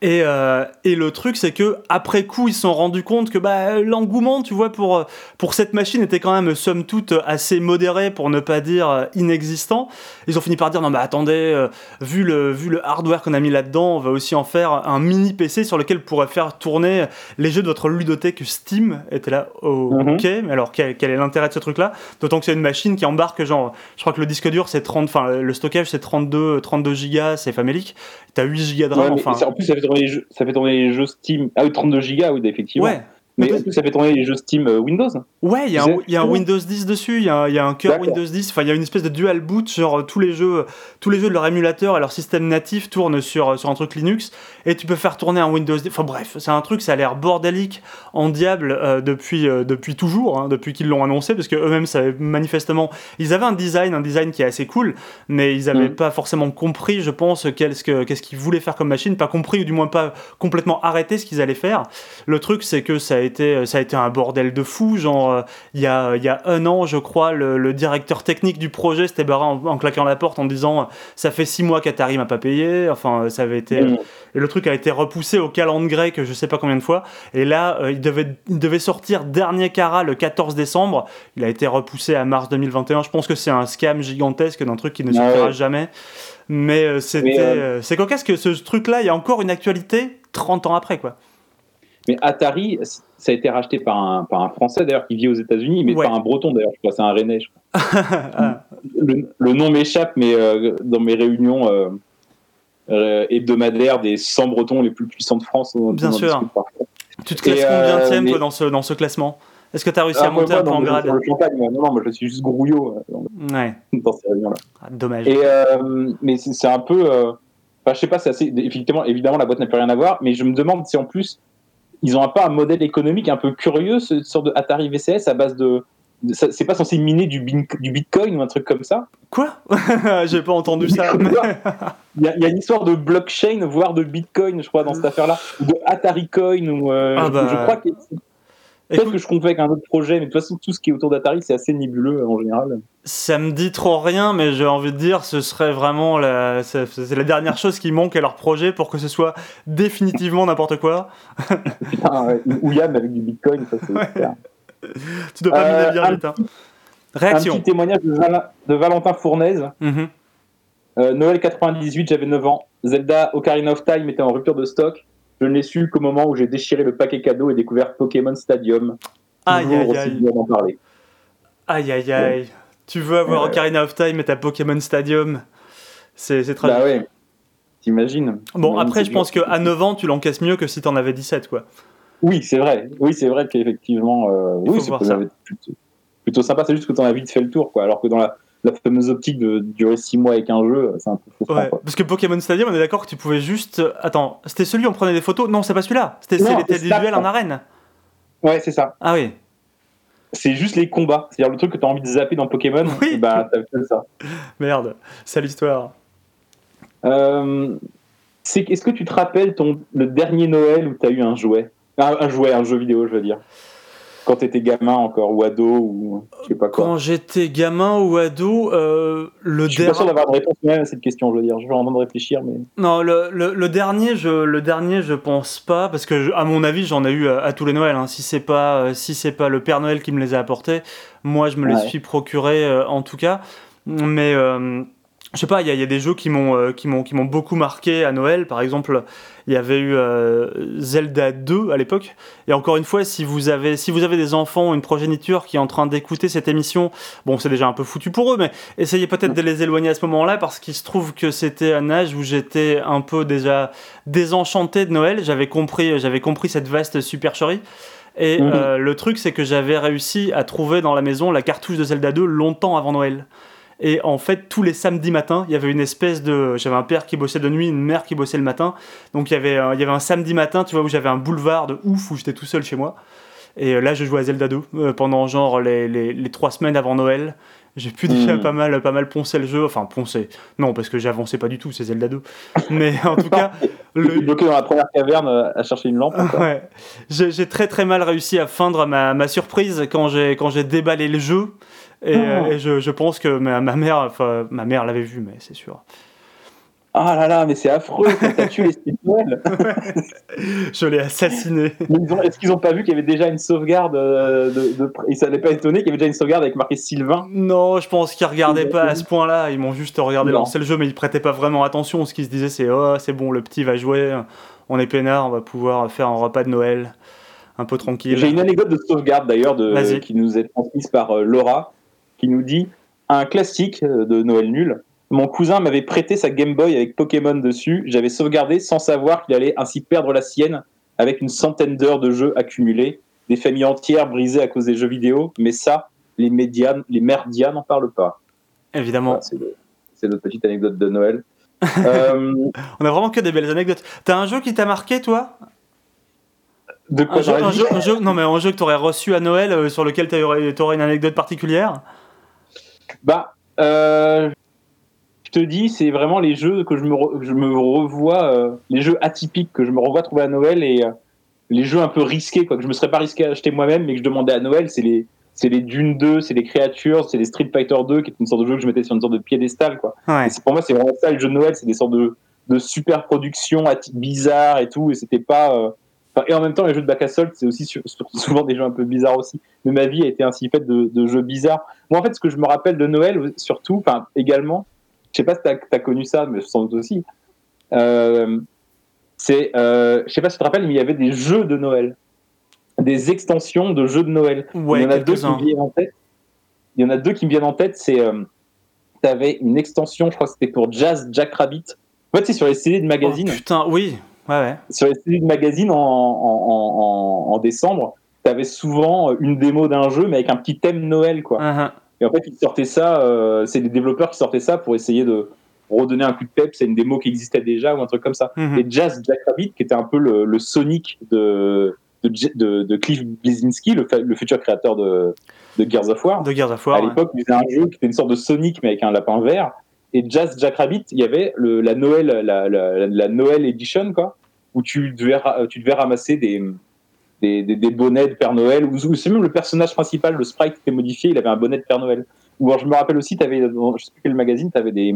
Et, euh, et le truc, c'est que après coup, ils se sont rendus compte que bah, l'engouement, tu vois, pour, pour cette machine était quand même, somme toute, assez modéré, pour ne pas dire euh, inexistant. Ils ont fini par dire non, mais attendez, euh, vu, le, vu le hardware qu'on a mis là-dedans, on va aussi en faire un mini PC sur lequel pourrait faire tourner les jeux de votre ludothèque Steam. Était là, oh, Mhm. ok, mais alors quel, quel est l'intérêt de ce truc-là? D'autant que c'est une machine qui embarque, genre, je crois que le disque dur, c'est 30, enfin, le stockage, c'est 32, 32 gigas, c'est famélique. T'as 8 gigas de Ouais, RAM, mais enfin. en plus, ça fait, tourner les jeux, ça fait tourner les jeux Steam. Ah oui, 32 gigas, oui, effectivement. Ouais. Mais en plus, ça fait tourner les jeux Steam euh, Windows. Ouais, il y, a un- y a Windows 10 dessus, il y a, un- il y a un cœur. Windows 10, enfin il y a une espèce de dual boot, genre euh, tous les jeux, tous les jeux de leur émulateur et leur système natif tournent sur, sur un truc Linux, et tu peux faire tourner un Windows 10, enfin bref, c'est un truc, ça a l'air bordélique en diable euh, depuis, euh, depuis toujours, hein, depuis qu'ils l'ont annoncé, parce que eux-mêmes savaient manifestement, ils avaient un design, un design qui est assez cool, mais ils n'avaient Mm. pas forcément compris, je pense, qu'est-ce que- qu'ils voulaient faire comme machine, pas compris, ou du moins pas complètement arrêté ce qu'ils allaient faire. Le truc, c'est que ça a été, ça a été un bordel de fou. Genre, euh, il y, a, il y a un an, je crois, le, le directeur technique du projet s'était barré en, en claquant la porte en disant euh, Ça fait six mois qu'Atari m'a pas payé. Enfin, euh, ça avait été. Mm. Et le truc a été repoussé au calendrier grec, je sais pas combien de fois. Et là, euh, il, devait, il devait sortir dernier cara le 14 décembre. Il a été repoussé à mars 2021. Je pense que c'est un scam gigantesque d'un truc qui ne Ah sortira ouais. jamais. Mais euh, c'était. Euh, euh, C'est cocasse que ce truc-là, il y a encore une actualité 30 ans après, quoi. Mais Atari, ça a été racheté par un, par un Français d'ailleurs qui vit aux États-Unis, mais Ouais. par un Breton d'ailleurs, je crois, c'est un Rennais. je crois. [laughs] Ah. Le, le nom m'échappe, mais euh, dans mes réunions euh, euh, hebdomadaires des 100 Bretons les plus puissants de France, on, Bien on sûr. Tu te classes Et, euh, combien mais- toi dans ce, dans ce classement? Est-ce que tu as réussi Ah, à monter moi, un peu en grade non, non, moi je suis juste grouillot Ouais, dans ces réunions-là. Ah, dommage. Et mais c'est un peu, enfin, je sais pas, c'est assez. Effectivement, évidemment, la boîte n'a plus rien à voir, mais je me demande si en plus ils ont pas un modèle économique un peu curieux, ce sorte de Atari VCS à base de c'est pas censé miner du, bin- du bitcoin ou un truc comme ça? Quoi? [laughs] J'ai pas entendu ça. [laughs] Il y, a, il y a une histoire de blockchain, voire de bitcoin, je crois, dans cette affaire-là. Ou de Atari Coin, ou. euh, Ah bah, je crois que. Peut-être que je confonds avec un autre projet, mais de toute façon, tout ce qui est autour d'Atari, c'est assez nébuleux euh, en général. ça me dit trop rien, mais j'ai envie de dire, ce serait vraiment la, c'est la dernière chose qui manque à leur projet pour que ce soit définitivement n'importe quoi. Putain, [laughs] ouais, une Ouya, avec du bitcoin, ça c'est super. Tu dois pas Euh, un vite. hein. Un Réaction. petit témoignage de, Val- de Valentin Fournaise. Mhm. Euh, Noël 98, j'avais 9 ans. Zelda Ocarina of Time était en rupture de stock. Je ne l'ai su qu'au moment où j'ai déchiré le paquet cadeau et découvert Pokémon Stadium. Aïe aïe aïe. d'en parler. Aïe aïe aïe. Tu veux avoir Ouais. Ocarina of Time et ta Pokémon Stadium C'est tragique. Bah ouais, t'imagines Bon, après, je pense qu'à 9 ans, tu l'encaisses mieux que si t'en avais 17, quoi. Oui, c'est vrai. Oui, c'est vrai qu'effectivement, euh, oui, c'est plutôt, plutôt sympa. C'est juste que t'en as vite fait le tour, quoi. Alors que dans la, la fameuse optique de durer 6 mois avec un jeu, c'est un peu frustrant. Ouais, parce que Pokémon Stadium, on est d'accord que tu pouvais juste. Attends, c'était celui où on prenait des photos? Non, c'est pas celui-là. C'était Snap. duels en arène. Ouais, c'est ça. Ah oui. C'est juste les combats. C'est-à-dire le truc que t'as envie de zapper dans Pokémon. Oui. et Bah, t'as fait ça. [laughs] Merde, c'est l'histoire. Euh, c'est- Est-ce que tu te rappelles ton, le dernier Noël où t'as eu un jouet? Un, un jouet, un jeu vidéo, je veux dire. Quand t'étais gamin encore, ou ado, ou je sais pas quoi. Quand j'étais gamin ou ado, euh, le Je suis pas sûr dernier. d'avoir de réponse même à cette question, je veux dire. Je vais en train de réfléchir, mais. Non, le, le, le dernier, je, le dernier, je pense pas, parce que je- à mon avis, j'en ai eu à, à tous les Noëls. hein. Si c'est pas, euh, si c'est pas le Père Noël qui me les a apportés, moi, je me les suis procurés euh, en tout cas. Mais euh, je sais pas, il y, a- il y a des jeux qui m'ont, euh, qui m'ont, qui m'ont beaucoup marqué à Noël. Par exemple, il y avait eu euh, Zelda 2 à l'époque. Et encore une fois, si vous avez, si vous avez des enfants, une progéniture qui est en train d'écouter cette émission, bon, c'est déjà un peu foutu pour eux, mais essayez peut-être de les éloigner à ce moment-là parce qu'il se trouve que c'était un âge où j'étais un peu déjà désenchanté de Noël. J'avais compris, j'avais compris cette vaste supercherie. Et Mhm. euh, le truc, c'est que j'avais réussi à trouver dans la maison la cartouche de Zelda 2 longtemps avant Noël. Et en fait, tous les samedis matins, il y avait une espèce de. J'avais un père qui bossait de nuit, une mère qui bossait le matin. Donc il y avait, euh, il y avait un samedi matin, tu vois, où j'avais un boulevard de ouf où j'étais tout seul chez moi. Et euh, là, je jouais à Zelda 2 euh, pendant genre les, les, les trois semaines avant Noël. J'ai pu déjà Mhm. pas mal, pas mal poncer le jeu. Enfin, poncer. Non, parce que j'avançais pas du tout, c'est Zelda 2. Mais en tout [laughs] cas, Le... bloqué dans la première caverne à chercher une lampe. Ouais. J'ai très très mal réussi à feindre ma, ma surprise quand j'ai déballé le jeu. Et, Oh. euh, et je, je pense que ma, ma mère, enfin, ma mère l'avait vu, mais c'est sûr. Ah là là, mais c'est affreux, t'as tué de Noël. [laughs] Je l'ai assassiné. Ils Est-ce qu'ils ont pas vu qu'il y avait déjà une sauvegarde euh, de, de... Et ça n'allait pas étonné qu'il y avait déjà une sauvegarde avec marqué Sylvain? Non, je pense qu'ils regardaient pas à ce point-là. Ils m'ont juste regardé Non. lancer le jeu, mais ils prêtaient pas vraiment attention. Ce qu'ils se disaient, c'est oh, c'est bon, le petit va jouer. On est peinard, on va pouvoir faire un repas de Noël un peu tranquille. J'ai une anecdote de sauvegarde d'ailleurs qui nous est transmise par euh, Laura, qui nous dit un classique euh, de Noël nul. Mon cousin m'avait prêté sa Game Boy avec Pokémon dessus. J'avais sauvegardé sans savoir qu'il allait ainsi perdre la sienne avec une centaine d'heures de jeux accumulés, des familles entières brisées à cause des jeux vidéo. Mais ça, les médias, les merdias n'en parlent pas. Évidemment. Voilà, c'est le- c'est notre petite anecdote de Noël. [laughs] Euh, On a vraiment que des belles anecdotes. T'as un jeu qui t'a marqué, toi? De quoi un jeu, dans la un vie jeu- un jeu- Non, mais un jeu que t'aurais reçu à Noël euh, sur lequel t'aurais aurais une anecdote particulière? Bah, euh, je te dis, c'est vraiment les jeux que je me, re- je me revois, euh, les jeux atypiques que je me revois trouver à Noël et euh, les jeux un peu risqués, quoi, que je me serais pas risqué à acheter moi-même, mais que je demandais à Noël, c'est les, c'est les Dune 2, c'est les Créatures, c'est les Street Fighter 2, qui est une sorte de jeu que je mettais sur une sorte de piédestal, quoi. Ouais. Et pour moi, c'est vraiment ça le jeu de Noël, c'est des sortes de, de super productions bizarres et tout, et c'était pas. Enfin, et en même temps, les jeux de bac à solde, c'est aussi sur- sur- souvent des jeux un peu bizarres aussi. Mais ma vie a été ainsi faite de, de jeux bizarres. Moi, en fait, ce que je me rappelle de Noël, surtout, enfin, également, je sais pas si t'as as connu ça, mais sans doute aussi. Euh, c'est, euh, je sais pas si tu te rappelles, mais il y avait des jeux de Noël, des extensions de jeux de Noël. Ouais, il y en a deux qui me viennent en tête. Il y en a deux qui me viennent en tête. C'est, euh, t'avais une extension, je crois que c'était pour Jazz Jack Rabbit. En fait, c'est sur les CD de magazine. Oh, putain, oui. Ouais, ouais. Sur les CD de magazine en, en, en, en- en décembre, t'avais souvent une démo d'un jeu, mais avec un petit thème Noël, quoi. Uh-huh. Et en fait, ils sortaient ça, euh, c'est des développeurs qui sortaient ça pour essayer de redonner un coup de pep. C'est une démo qui existait déjà ou un truc comme ça. Mhm. Et Jazz Jack Rabbit, qui était un peu le, le Sonic de, de, Je- de, de Cliff Bleszinski, le, futur créateur de, de Gears of War. De Gears of War. à ouais. l'époque, il faisait un jeu qui était une sorte de Sonic mais avec un lapin vert. Et Jazz Jackrabbit, il y avait le, la Noël, la, la, la Noël Edition quoi, où tu devais, tu devais ramasser des, des, des, des bonnets de Père Noël. Ou, c'est même le personnage principal, le sprite était modifié, il avait un bonnet de Père Noël. Ou alors, je me rappelle aussi, avais, dans je sais plus quel magazine, tu avais des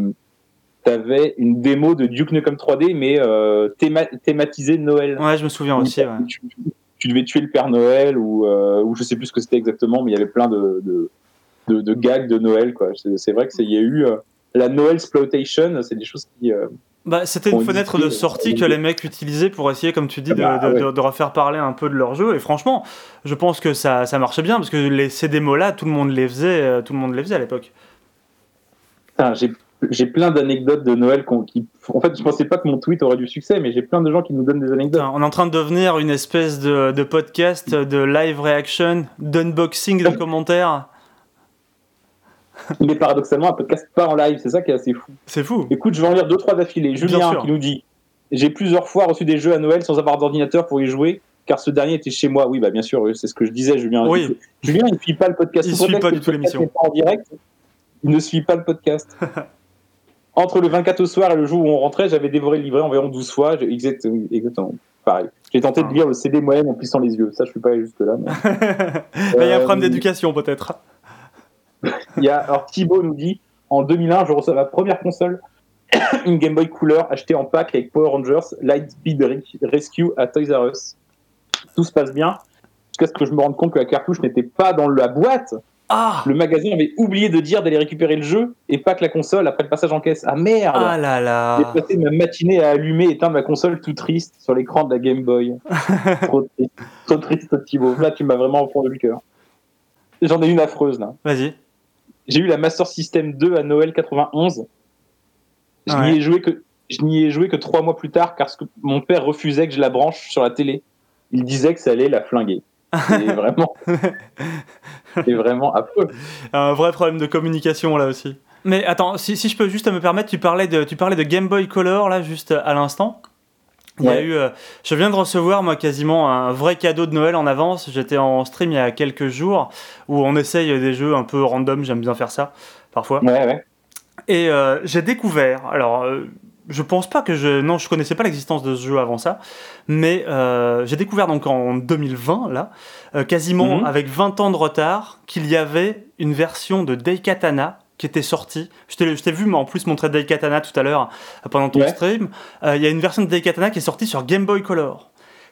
T'avais une démo de Duke Nukem 3D, mais euh, théma- thématisée de Noël. Ouais, je me souviens aussi. ouais. tu, tu devais tuer le Père Noël ou, euh, ou je sais plus ce que c'était exactement, mais il y avait plein de, de, de, de gags de Noël. quoi. C'est vrai que c'est- il y a eu euh, la Noël exploitation, c'est des choses qui. euh, Bah, c'était une fenêtre de sortie que les mecs utilisaient pour essayer, comme tu dis, de, Ah bah, de- ouais. de- de refaire parler un peu de leur jeu. Et franchement, je pense que ça, ça marchait bien parce que les, ces démos-là, tout le monde les faisait, euh, tout le monde les faisait à l'époque. j'ai j'ai plein d'anecdotes de Noël qu'on- qui. En fait, je pensais pas que mon tweet aurait du succès, mais j'ai plein de gens qui nous donnent des anecdotes. On est en train de devenir une espèce de, de podcast de live reaction, d'unboxing de [laughs] commentaires. [laughs] Mais paradoxalement, un podcast pas en live, c'est ça qui est assez fou. C'est fou. Écoute, je vais en lire deux trois d'affilée. Julien qui nous dit J'ai plusieurs fois reçu des jeux à Noël sans avoir d'ordinateur pour y jouer, car ce dernier était chez moi. Oui, bah bien sûr, c'est ce que je disais, Julien. Oui. Julien, il ne suit pas le podcast. Il Sous suit pas du tout l'émission. en direct? Il ne suit pas le podcast. [laughs] Entre le 24 au soir et le jour où on rentrait, j'avais dévoré le livret environ 12 fois. Exactement. Pareil. J'ai tenté Ah. de lire le CD moi-même en plissant les yeux. Ça, je suis pas allé jusque là. mais- [laughs] Là, il y a un Euh, problème d'éducation peut-être. Il y a, alors Thibaut nous dit en 2001, je reçois ma première console, [coughs] une Game Boy Couleur achetée en pack avec Power Rangers, Lightspeed Re- Rescue à Toys R Us. Tout se passe bien, jusqu'à ce que je me rende compte que la cartouche n'était pas dans la boîte. Ah Le magasin avait oublié de dire d'aller récupérer le jeu et pas que la console après le passage en caisse. Ah merde Ah là là J'ai passé ma matinée à allumer et éteindre ma console tout triste sur l'écran de la Game Boy. [laughs] Trop triste, trop triste Thibaut. Là, tu m'as vraiment enfoncé le cœur. J'en ai une affreuse là. Vas-y. J'ai eu la Master System 2 à Noël 91. Je Ouais. n'y ai joué que je n'y ai joué que trois mois plus tard car ce que mon père refusait que je la branche sur la télé. Il disait que ça allait la flinguer. C'est [laughs] vraiment, c'est vraiment affreux. Un vrai problème de communication là aussi. Mais attends, si, si je peux juste me permettre, tu parlais de, tu parlais de Game Boy Color là juste à l'instant. Il y a eu, euh, je viens de recevoir moi quasiment un vrai cadeau de Noël en avance. J'étais en stream il y a quelques jours où on essaye des jeux un peu random. J'aime bien faire ça parfois. Ouais, ouais. Et euh, j'ai découvert, alors euh, je pense pas que je. Non, je connaissais pas l'existence de ce jeu avant ça, mais j'ai découvert donc en 2020, là, quasiment Mhm. avec 20 ans de retard, qu'il y avait une version de Daikatana qui était sortie. Je t'ai vu moi, en plus montrer Daikatana tout à l'heure euh, pendant ton Ouais. stream. Euh, Il y a une version de Daikatana qui est sortie sur Game Boy Color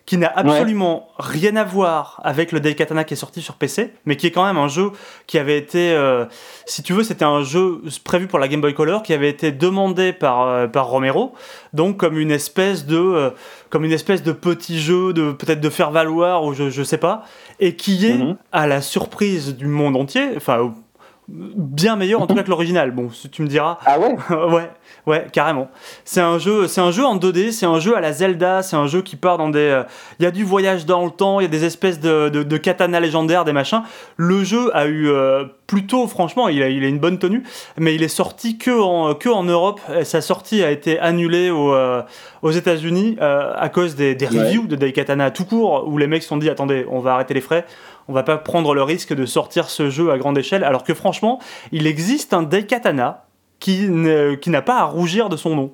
qui n'a absolument rien à voir avec le Daikatana qui est sorti sur PC, mais qui est quand même un jeu qui avait été, euh, si tu veux, c'était un jeu prévu pour la Game Boy Color qui avait été demandé par, euh, par Romero, donc comme une espèce de, comme une espèce de petit jeu de peut-être de faire valoir ou je, je sais pas, et qui est Mhm. à la surprise du monde entier, enfin bien meilleur en tout cas que l'original. Bon, tu me diras, Ah ouais [laughs] ouais, ouais, carrément. C'est un jeu, c'est un jeu en 2D, c'est un jeu à la Zelda, c'est un jeu qui part dans des, euh, il y a du voyage dans le temps, il y a des espèces de, de, de katana légendaires, des machins. Le jeu a eu euh, plutôt, franchement, il a, il a une bonne tenue, mais il est sorti que en, que en Europe. Et Sa sortie a été annulée au, euh, aux États-Unis euh, à cause des, des Ouais. reviews de Daikatana tout court, où les mecs se sont dit, attendez, on va arrêter les frais. On va pas prendre le risque de sortir ce jeu à grande échelle, alors que franchement, il existe un Daikatana qui n'a pas à rougir de son nom.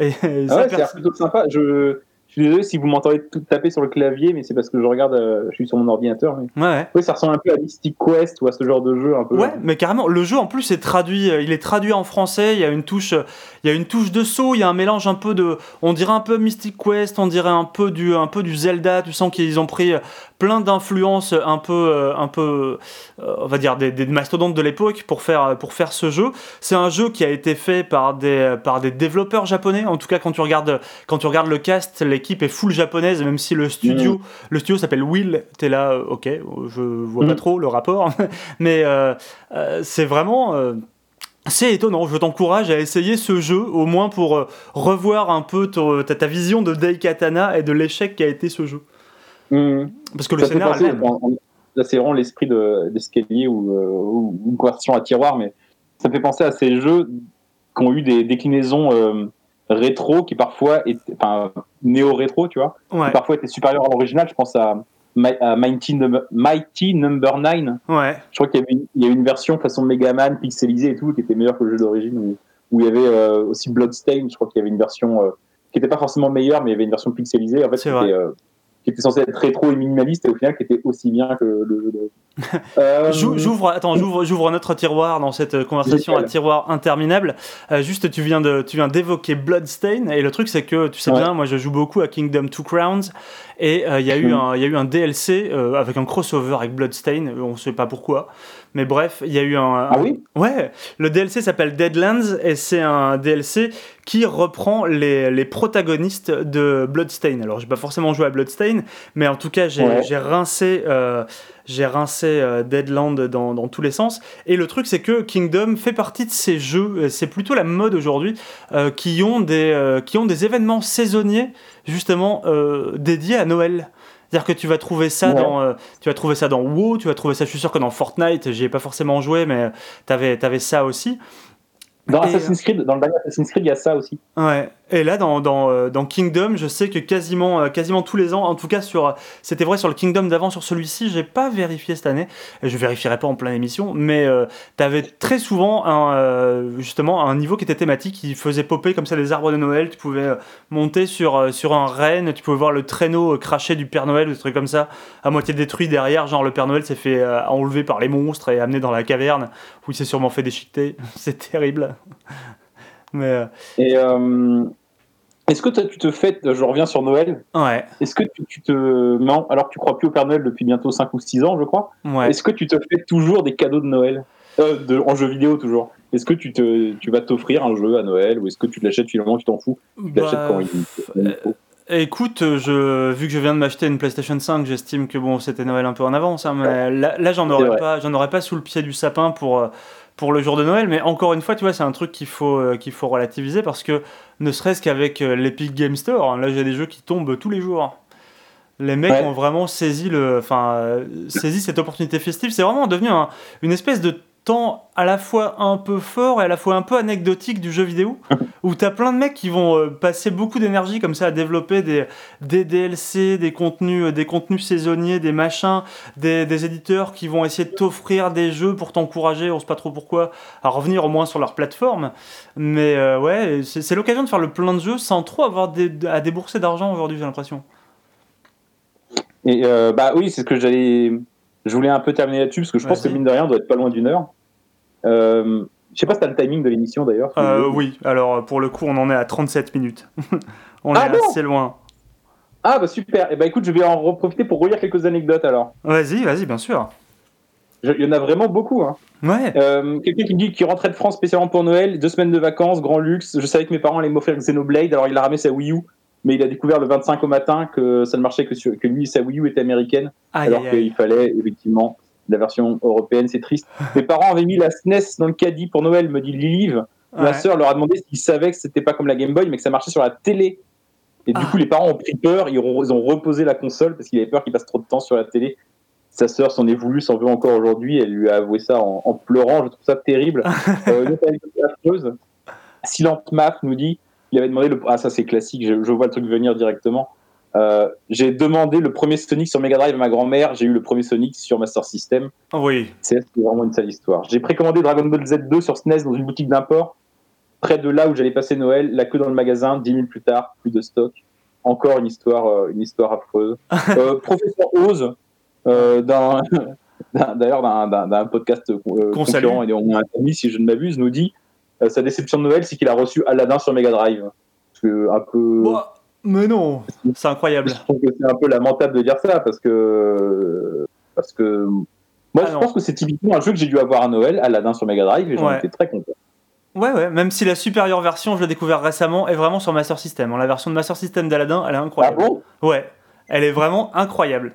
Et, Ah ouais, c'est plutôt sympa. Je, je suis désolé si vous m'entendez tout taper sur le clavier, mais c'est parce que je regarde, euh, je suis sur mon ordinateur. Mais... ouais, ouais. Ça ressemble un peu à Mystic Quest ou à ce genre de jeu un peu. Ouais, mais carrément, le jeu en plus est traduit, euh, il est traduit en français, il y a une touche, il y a une touche de saut, il y a un mélange un peu de, on dirait un peu Mystic Quest, on dirait un peu du, un peu du Zelda, tu sens qu'ils ont pris euh, plein d'influences un peu, euh, un peu, euh, on va dire des, des mastodontes de l'époque pour faire, pour faire ce jeu. C'est un jeu qui a été fait par des, par des développeurs japonais, en tout cas quand tu regardes, quand tu regardes le cast, l'équipe est full japonaise, même si le studio, le studio s'appelle Will, t'es là, euh, ok, je vois pas Mhm. trop le rapport, [laughs] mais euh, euh, c'est vraiment. euh, c'est étonnant, je t'encourage à essayer ce jeu, au moins pour revoir un peu ta vision de Daikatana et de l'échec qu'a été ce jeu. Mhm. Parce que le scénario là c'est vraiment l'esprit de- d'escalier ou, euh, ou une conversion à tiroir, mais ça me fait penser à ces jeux qui ont eu des déclinaisons euh, rétro qui parfois étaient, enfin néo-rétro, tu vois, Ouais. qui parfois étaient supérieurs à l'original. Je pense à My- Mighty, Number, Mighty Number 9. Ouais. Je crois qu'il y, avait une- il y a une version façon Megaman, pixelisée et tout, qui était meilleure que le jeu d'origine, où, où il y avait euh, aussi Bloodstain. Je crois qu'il y avait une version euh, qui n'était pas forcément meilleure, mais il y avait une version pixelisée, en fait, C'est qui vrai. était, euh, qui était censée être rétro et minimaliste, et au final, qui était aussi bien que le jeu d'origine. [laughs] Euh, J'ou- J'ouvre, attends, j'ouvre, j'ouvre notre tiroir dans cette conversation Nickel. à tiroir interminable. Euh, juste, tu viens de, tu viens d'évoquer Bloodstain et le truc c'est que tu sais Ouais. bien, moi je joue beaucoup à Kingdom Two Crowns et euh, il y a eu Mhm. un, il y a eu un DLC avec un crossover avec Bloodstain. On sait pas pourquoi, mais bref, il y a eu un. Ah oui? Ouais, le DLC s'appelle Deadlands et c'est un DLC qui reprend les, les protagonistes de Bloodstain. Alors, j'ai pas forcément joué à Bloodstain, mais en tout cas, j'ai Ouais. rincé, euh, j'ai rincé euh, Deadland dans, dans tous les sens. Et le truc, c'est que Kingdom fait partie de ces jeux, c'est plutôt la mode aujourd'hui, euh, qui, ont des, euh, qui ont des événements saisonniers, justement, dédiés à Noël. C'est-à-dire que tu vas trouver ça Ouais. dans, euh, tu vas trouver ça dans WoW, tu vas trouver ça, je suis sûr que dans Fortnite, j'y ai pas forcément joué, mais t'avais, t'avais ça aussi. Dans Et, Assassin's Creed, dans le dernier Assassin's Creed, il y a ça aussi. Ouais. Et là, dans, dans, euh, dans Kingdom, je sais que quasiment, euh, quasiment tous les ans, en tout cas sur, c'était vrai sur le Kingdom d'avant, sur celui-ci, j'ai pas vérifié cette année. Et je vérifierai pas en pleine émission, mais euh, t'avais très souvent un, euh, justement un niveau qui était thématique, qui faisait popper comme ça des arbres de Noël. Tu pouvais euh, monter sur, euh, sur un renne, tu pouvais voir le traîneau euh, craché du Père Noël, ou des trucs comme ça, à moitié détruit derrière. Genre le Père Noël s'est fait euh, enlever par les monstres et amené dans la caverne, où il s'est sûrement fait déchiqueter. [laughs] C'est terrible. [laughs] Mais euh, Et euh, est-ce que toi, tu te fais, je reviens sur Noël, ouais, est-ce que tu, tu te. Non, alors que tu crois plus au Père Noël depuis bientôt 5 ou 6 ans, je crois. ouais. Est-ce que tu te fais toujours des cadeaux de Noël? Euh, de, En jeu vidéo, toujours. Est-ce que tu, te, tu vas t'offrir un jeu à Noël ou est-ce que tu l'achètes finalement, tu t'en fous? Tu l'achètes Bah, quand il, quand il faut Écoute, je, vu que je viens de m'acheter une PlayStation 5, j'estime que bon, c'était Noël un peu en avance, hein, mais là, là, j'en aurais pas, j'en aurais pas sous le pied du sapin pour euh, pour le jour de Noël. Mais encore une fois, tu vois, c'est un truc qu'il faut euh, qu'il faut relativiser parce que ne serait-ce qu'avec euh, l'Epic Game Store, là, j'ai des jeux qui tombent tous les jours. Les mecs Ouais. ont vraiment saisi le, enfin, euh, saisi cette opportunité festive. C'est vraiment devenu un- une espèce de temps à la fois un peu fort et à la fois un peu anecdotique du jeu vidéo, [laughs] où t'as plein de mecs qui vont euh, passer beaucoup d'énergie comme ça à développer des, des DLC, des contenus, euh, des contenus saisonniers, des machins, des, des éditeurs qui vont essayer de t'offrir des jeux pour t'encourager, on sait pas trop pourquoi, à revenir au moins sur leur plateforme. Mais euh, ouais, c'est c'est l'occasion de faire le plein de jeux sans trop avoir des- à débourser d'argent aujourd'hui, j'ai l'impression. Et euh, bah oui, c'est ce que j'allais. Je voulais un peu terminer là-dessus parce que je pense que mine de rien, on doit être pas loin d'une heure. Euh, je sais pas si t'as le timing de l'émission d'ailleurs. Euh, oui, alors pour le coup, on en est à 37 minutes. [laughs] on Ah est bon? assez loin. Ah bah super. Et bah écoute, je vais en profiter pour relire quelques anecdotes alors. Vas-y, vas-y, bien sûr. Il y en a vraiment beaucoup. Hein. Ouais. Euh, Quelqu'un qui me dit qu'il rentrait de France spécialement pour Noël, deux semaines de vacances, grand luxe. Je savais que mes parents allaient m'offrir Xenoblade, alors il a ramé sa Wii U, mais il a découvert le 25 au matin que ça ne marchait que, sur, que lui, sa Wii U était américaine, Aïe, alors qu'il fallait effectivement la version européenne, c'est triste. [laughs] mes parents avaient mis la SNES dans le caddie pour Noël, me dit Lilive. Ma sœur leur a demandé s'ils savaient que c'était pas comme la Game Boy, mais que ça marchait sur la télé. Et du Ah. coup, les parents ont pris peur, ils ont, ils ont reposé la console parce qu'ils avaient peur qu'il passe trop de temps sur la télé. Sa sœur s'en est voulu, s'en veut encore aujourd'hui. Elle lui a avoué ça en, en pleurant. Je trouve ça terrible. [laughs] euh. Silent Maf nous dit il avait demandé le. Ah, ça c'est classique, je, je vois le truc venir directement. Euh, j'ai demandé le premier Sonic sur Mega Drive à ma grand-mère. J'ai eu le premier Sonic sur Master System. Oui. C'est vraiment une sale histoire. J'ai précommandé Dragon Ball Z2 sur SNES dans une boutique d'import, près de là où j'allais passer Noël, la queue dans le magasin, 10 000 plus tard, plus de stock. Encore une histoire, euh, une histoire affreuse. [laughs] Euh, professeur Oz, [laughs] d'ailleurs d'un- podcast Qu'on concurrent et on a un ami, si je ne m'abuse, nous dit sa déception de Noël, c'est qu'il a reçu Aladdin sur Mega Drive. Un peu. Mais non, c'est incroyable. Je trouve que c'est un peu lamentable de dire ça parce que parce que moi Ah je non. pense que c'est typiquement un jeu que j'ai dû avoir à Noël, Aladdin sur Mega Drive et j'en Ouais. étais très content. Ouais, ouais, même si la supérieure version, je l'ai découvert récemment, est vraiment sur Master System. La version de Master System d'Aladdin, elle est Ah incroyable. bon? Ouais, elle est vraiment incroyable.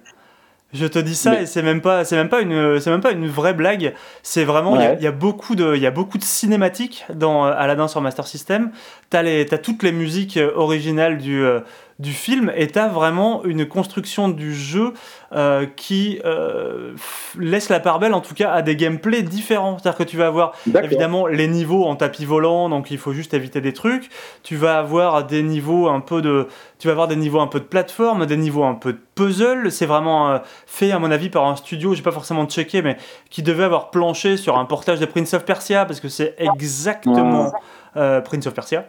Je te dis ça Mais- et c'est même pas, c'est même pas une, c'est même pas une vraie blague. C'est vraiment, il y a- Ouais. il y, a beaucoup de, il y a beaucoup de cinématiques dans Aladdin sur Master System. T'as les, t'as toutes les musiques euh, originales du, euh, du film et t'as vraiment une construction du jeu euh, qui euh, laisse la part belle en tout cas à des gameplays différents. C'est-à-dire que tu vas avoir évidemment les niveaux en tapis volant, donc il faut juste éviter des trucs. Tu vas avoir des niveaux un peu de, tu vas avoir des niveaux un peu de plateforme, des niveaux un peu de puzzle. C'est vraiment euh, fait à mon avis par un studio, j'ai pas forcément checké, mais qui devait avoir planché sur un portage de Prince of Persia parce que c'est exactement Prince of Persia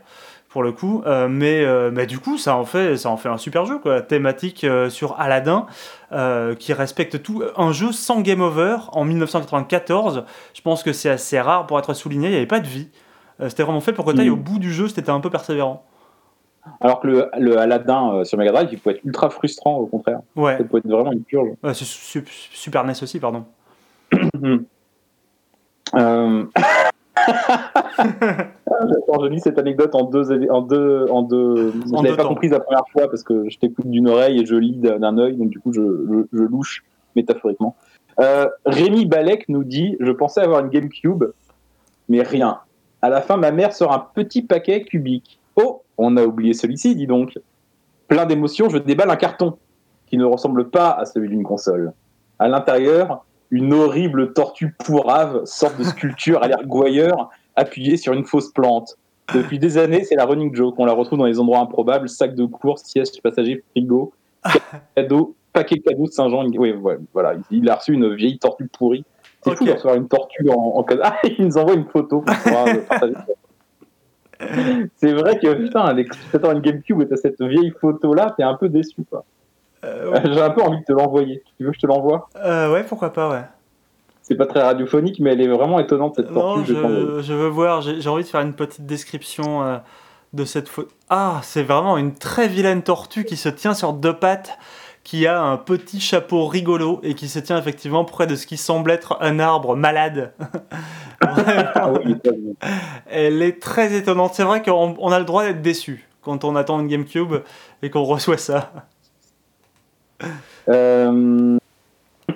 pour le coup. Euh, mais, euh, mais du coup, ça en fait, ça en fait un super jeu, quoi. Thématique euh, sur Aladdin, qui respecte tout. Un jeu sans game over en 1994. Je pense que c'est assez rare pour être souligné. Il n'y avait pas de vie. C'était vraiment fait pour que tu ailles Mm. au bout du jeu. C'était un peu persévérant. Alors que le, le Aladdin sur Mega Drive, il peut être ultra frustrant au contraire. Ouais, Ça peut être vraiment une purge. Ouais, c'est su- Super NES aussi, pardon. [coughs] Je lis cette anecdote en deux, en deux, en deux. Je l'avais pas temps. comprise la première fois parce que je t'écoute d'une oreille et je lis d'un d'un œil, donc du coup je, je, je louche métaphoriquement. Euh, Rémi Balek nous dit Je pensais avoir une GameCube, mais rien. À la fin, ma mère sort un petit paquet cubique. Oh, on a oublié celui-ci, dis donc. Plein d'émotions, je déballe un carton qui ne ressemble pas à celui d'une console. À l'intérieur, une horrible tortue pourrave, sorte de sculpture à l'air gouailleur, appuyée sur une fausse plante. Depuis des années, c'est la running joke. On la retrouve dans les endroits improbables sac de course, siège passager, frigo, [laughs] cadeau, paquet cadeau de Saint-Jean. Oui, ouais, voilà. Il a reçu une vieille tortue pourrie. C'est fou Ok. de recevoir une tortue en, en cadeau. [laughs] Ah, il nous envoie une photo euh. [laughs] C'est vrai que putain, avec une GameCube et t'as cette vieille photo là, t'es un peu déçu quoi. Euh, ouais. [laughs] J'ai un peu envie de te l'envoyer. Tu veux que je te l'envoie? Euh, ouais, pourquoi pas, ouais. C'est pas très radiophonique, mais elle est vraiment étonnante cette Non, tortue. je je, je veux voir. J'ai envie de faire une petite description euh, de cette photo. Ah, c'est vraiment une très vilaine tortue qui se tient sur deux pattes, qui a un petit chapeau rigolo et qui se tient effectivement près de ce qui semble être un arbre malade. [laughs] Ah. Elle est très étonnante. C'est vrai qu'on on a le droit d'être déçu quand on attend une GameCube et qu'on reçoit ça. Euh,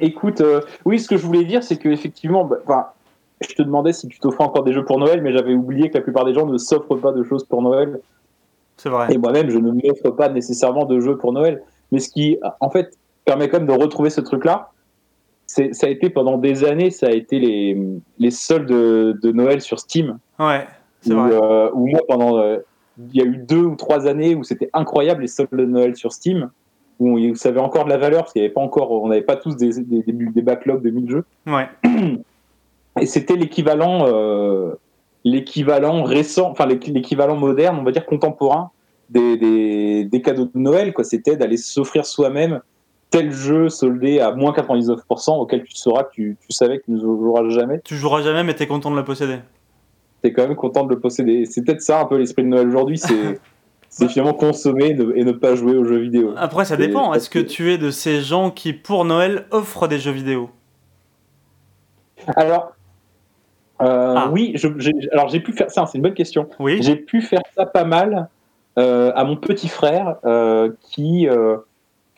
écoute, euh, oui, ce que je voulais dire, c'est que effectivement, bah, je te demandais si tu t'offrais encore des jeux pour Noël, mais j'avais oublié que la plupart des gens ne s'offrent pas de choses pour Noël. C'est vrai. Et moi-même, je ne m'offre pas nécessairement de jeux pour Noël. Mais ce qui, en fait, permet quand même de retrouver ce truc-là, c'est, ça a été pendant des années, ça a été les, les soldes de, de Noël sur Steam. Ouais, c'est où, vrai. euh, où moi, pendant. euh, il y a eu deux ou trois années où c'était incroyable les soldes de Noël sur Steam, où on- ça avait encore de la valeur, parce qu'il avait pas encore, on n'avait pas tous des, des, des, des backlogs de 1000 jeux. Ouais. [clears throat] Et c'était l'équivalent, euh, l'équivalent récent, enfin l'équ- l'équivalent moderne, on va dire contemporain, des, des, des cadeaux de Noël. Quoi. C'était d'aller s'offrir soi-même tel jeu soldé à moins 99%, auquel tu sauras que tu, tu savais que tu ne joueras jamais. Tu joueras jamais, mais t'es content de le posséder. T'es quand même content de le posséder. C'est peut-être ça un peu l'esprit de Noël aujourd'hui, c'est [laughs] c'est finalement consommer et ne- pas jouer aux jeux vidéo. Après, ça dépend. Est-ce que tu es de ces gens qui, pour Noël, offrent des jeux vidéo? Alors, euh, Ah. oui, je- j'ai- alors j'ai pu faire ça, c'est une bonne question. Oui. J'ai pu faire ça pas mal euh, à mon petit frère euh, qui, euh,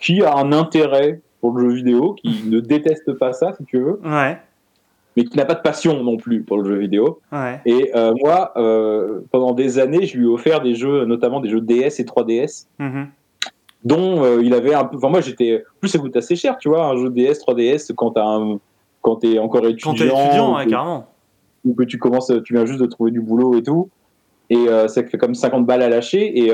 qui a un intérêt pour le jeu vidéo, qui [laughs] ne déteste pas ça, si tu veux, Ouais. Mais qui n'a pas de passion non plus pour le jeu vidéo. Ouais. Et euh, moi, euh, pendant des années, je lui ai offert des jeux, notamment des jeux DS et 3DS, Mhm. dont euh, il avait un peu. Enfin, moi, j'étais. Plus, ça coûte assez cher, tu vois, un jeu DS, 3DS, quand t'as un. Quand t'es encore étudiant, Quand t'es étudiant, ou ouais, que- carrément. ou que tu commences, tu viens juste de trouver du boulot et tout, et ça fait comme 50 balles à lâcher, et,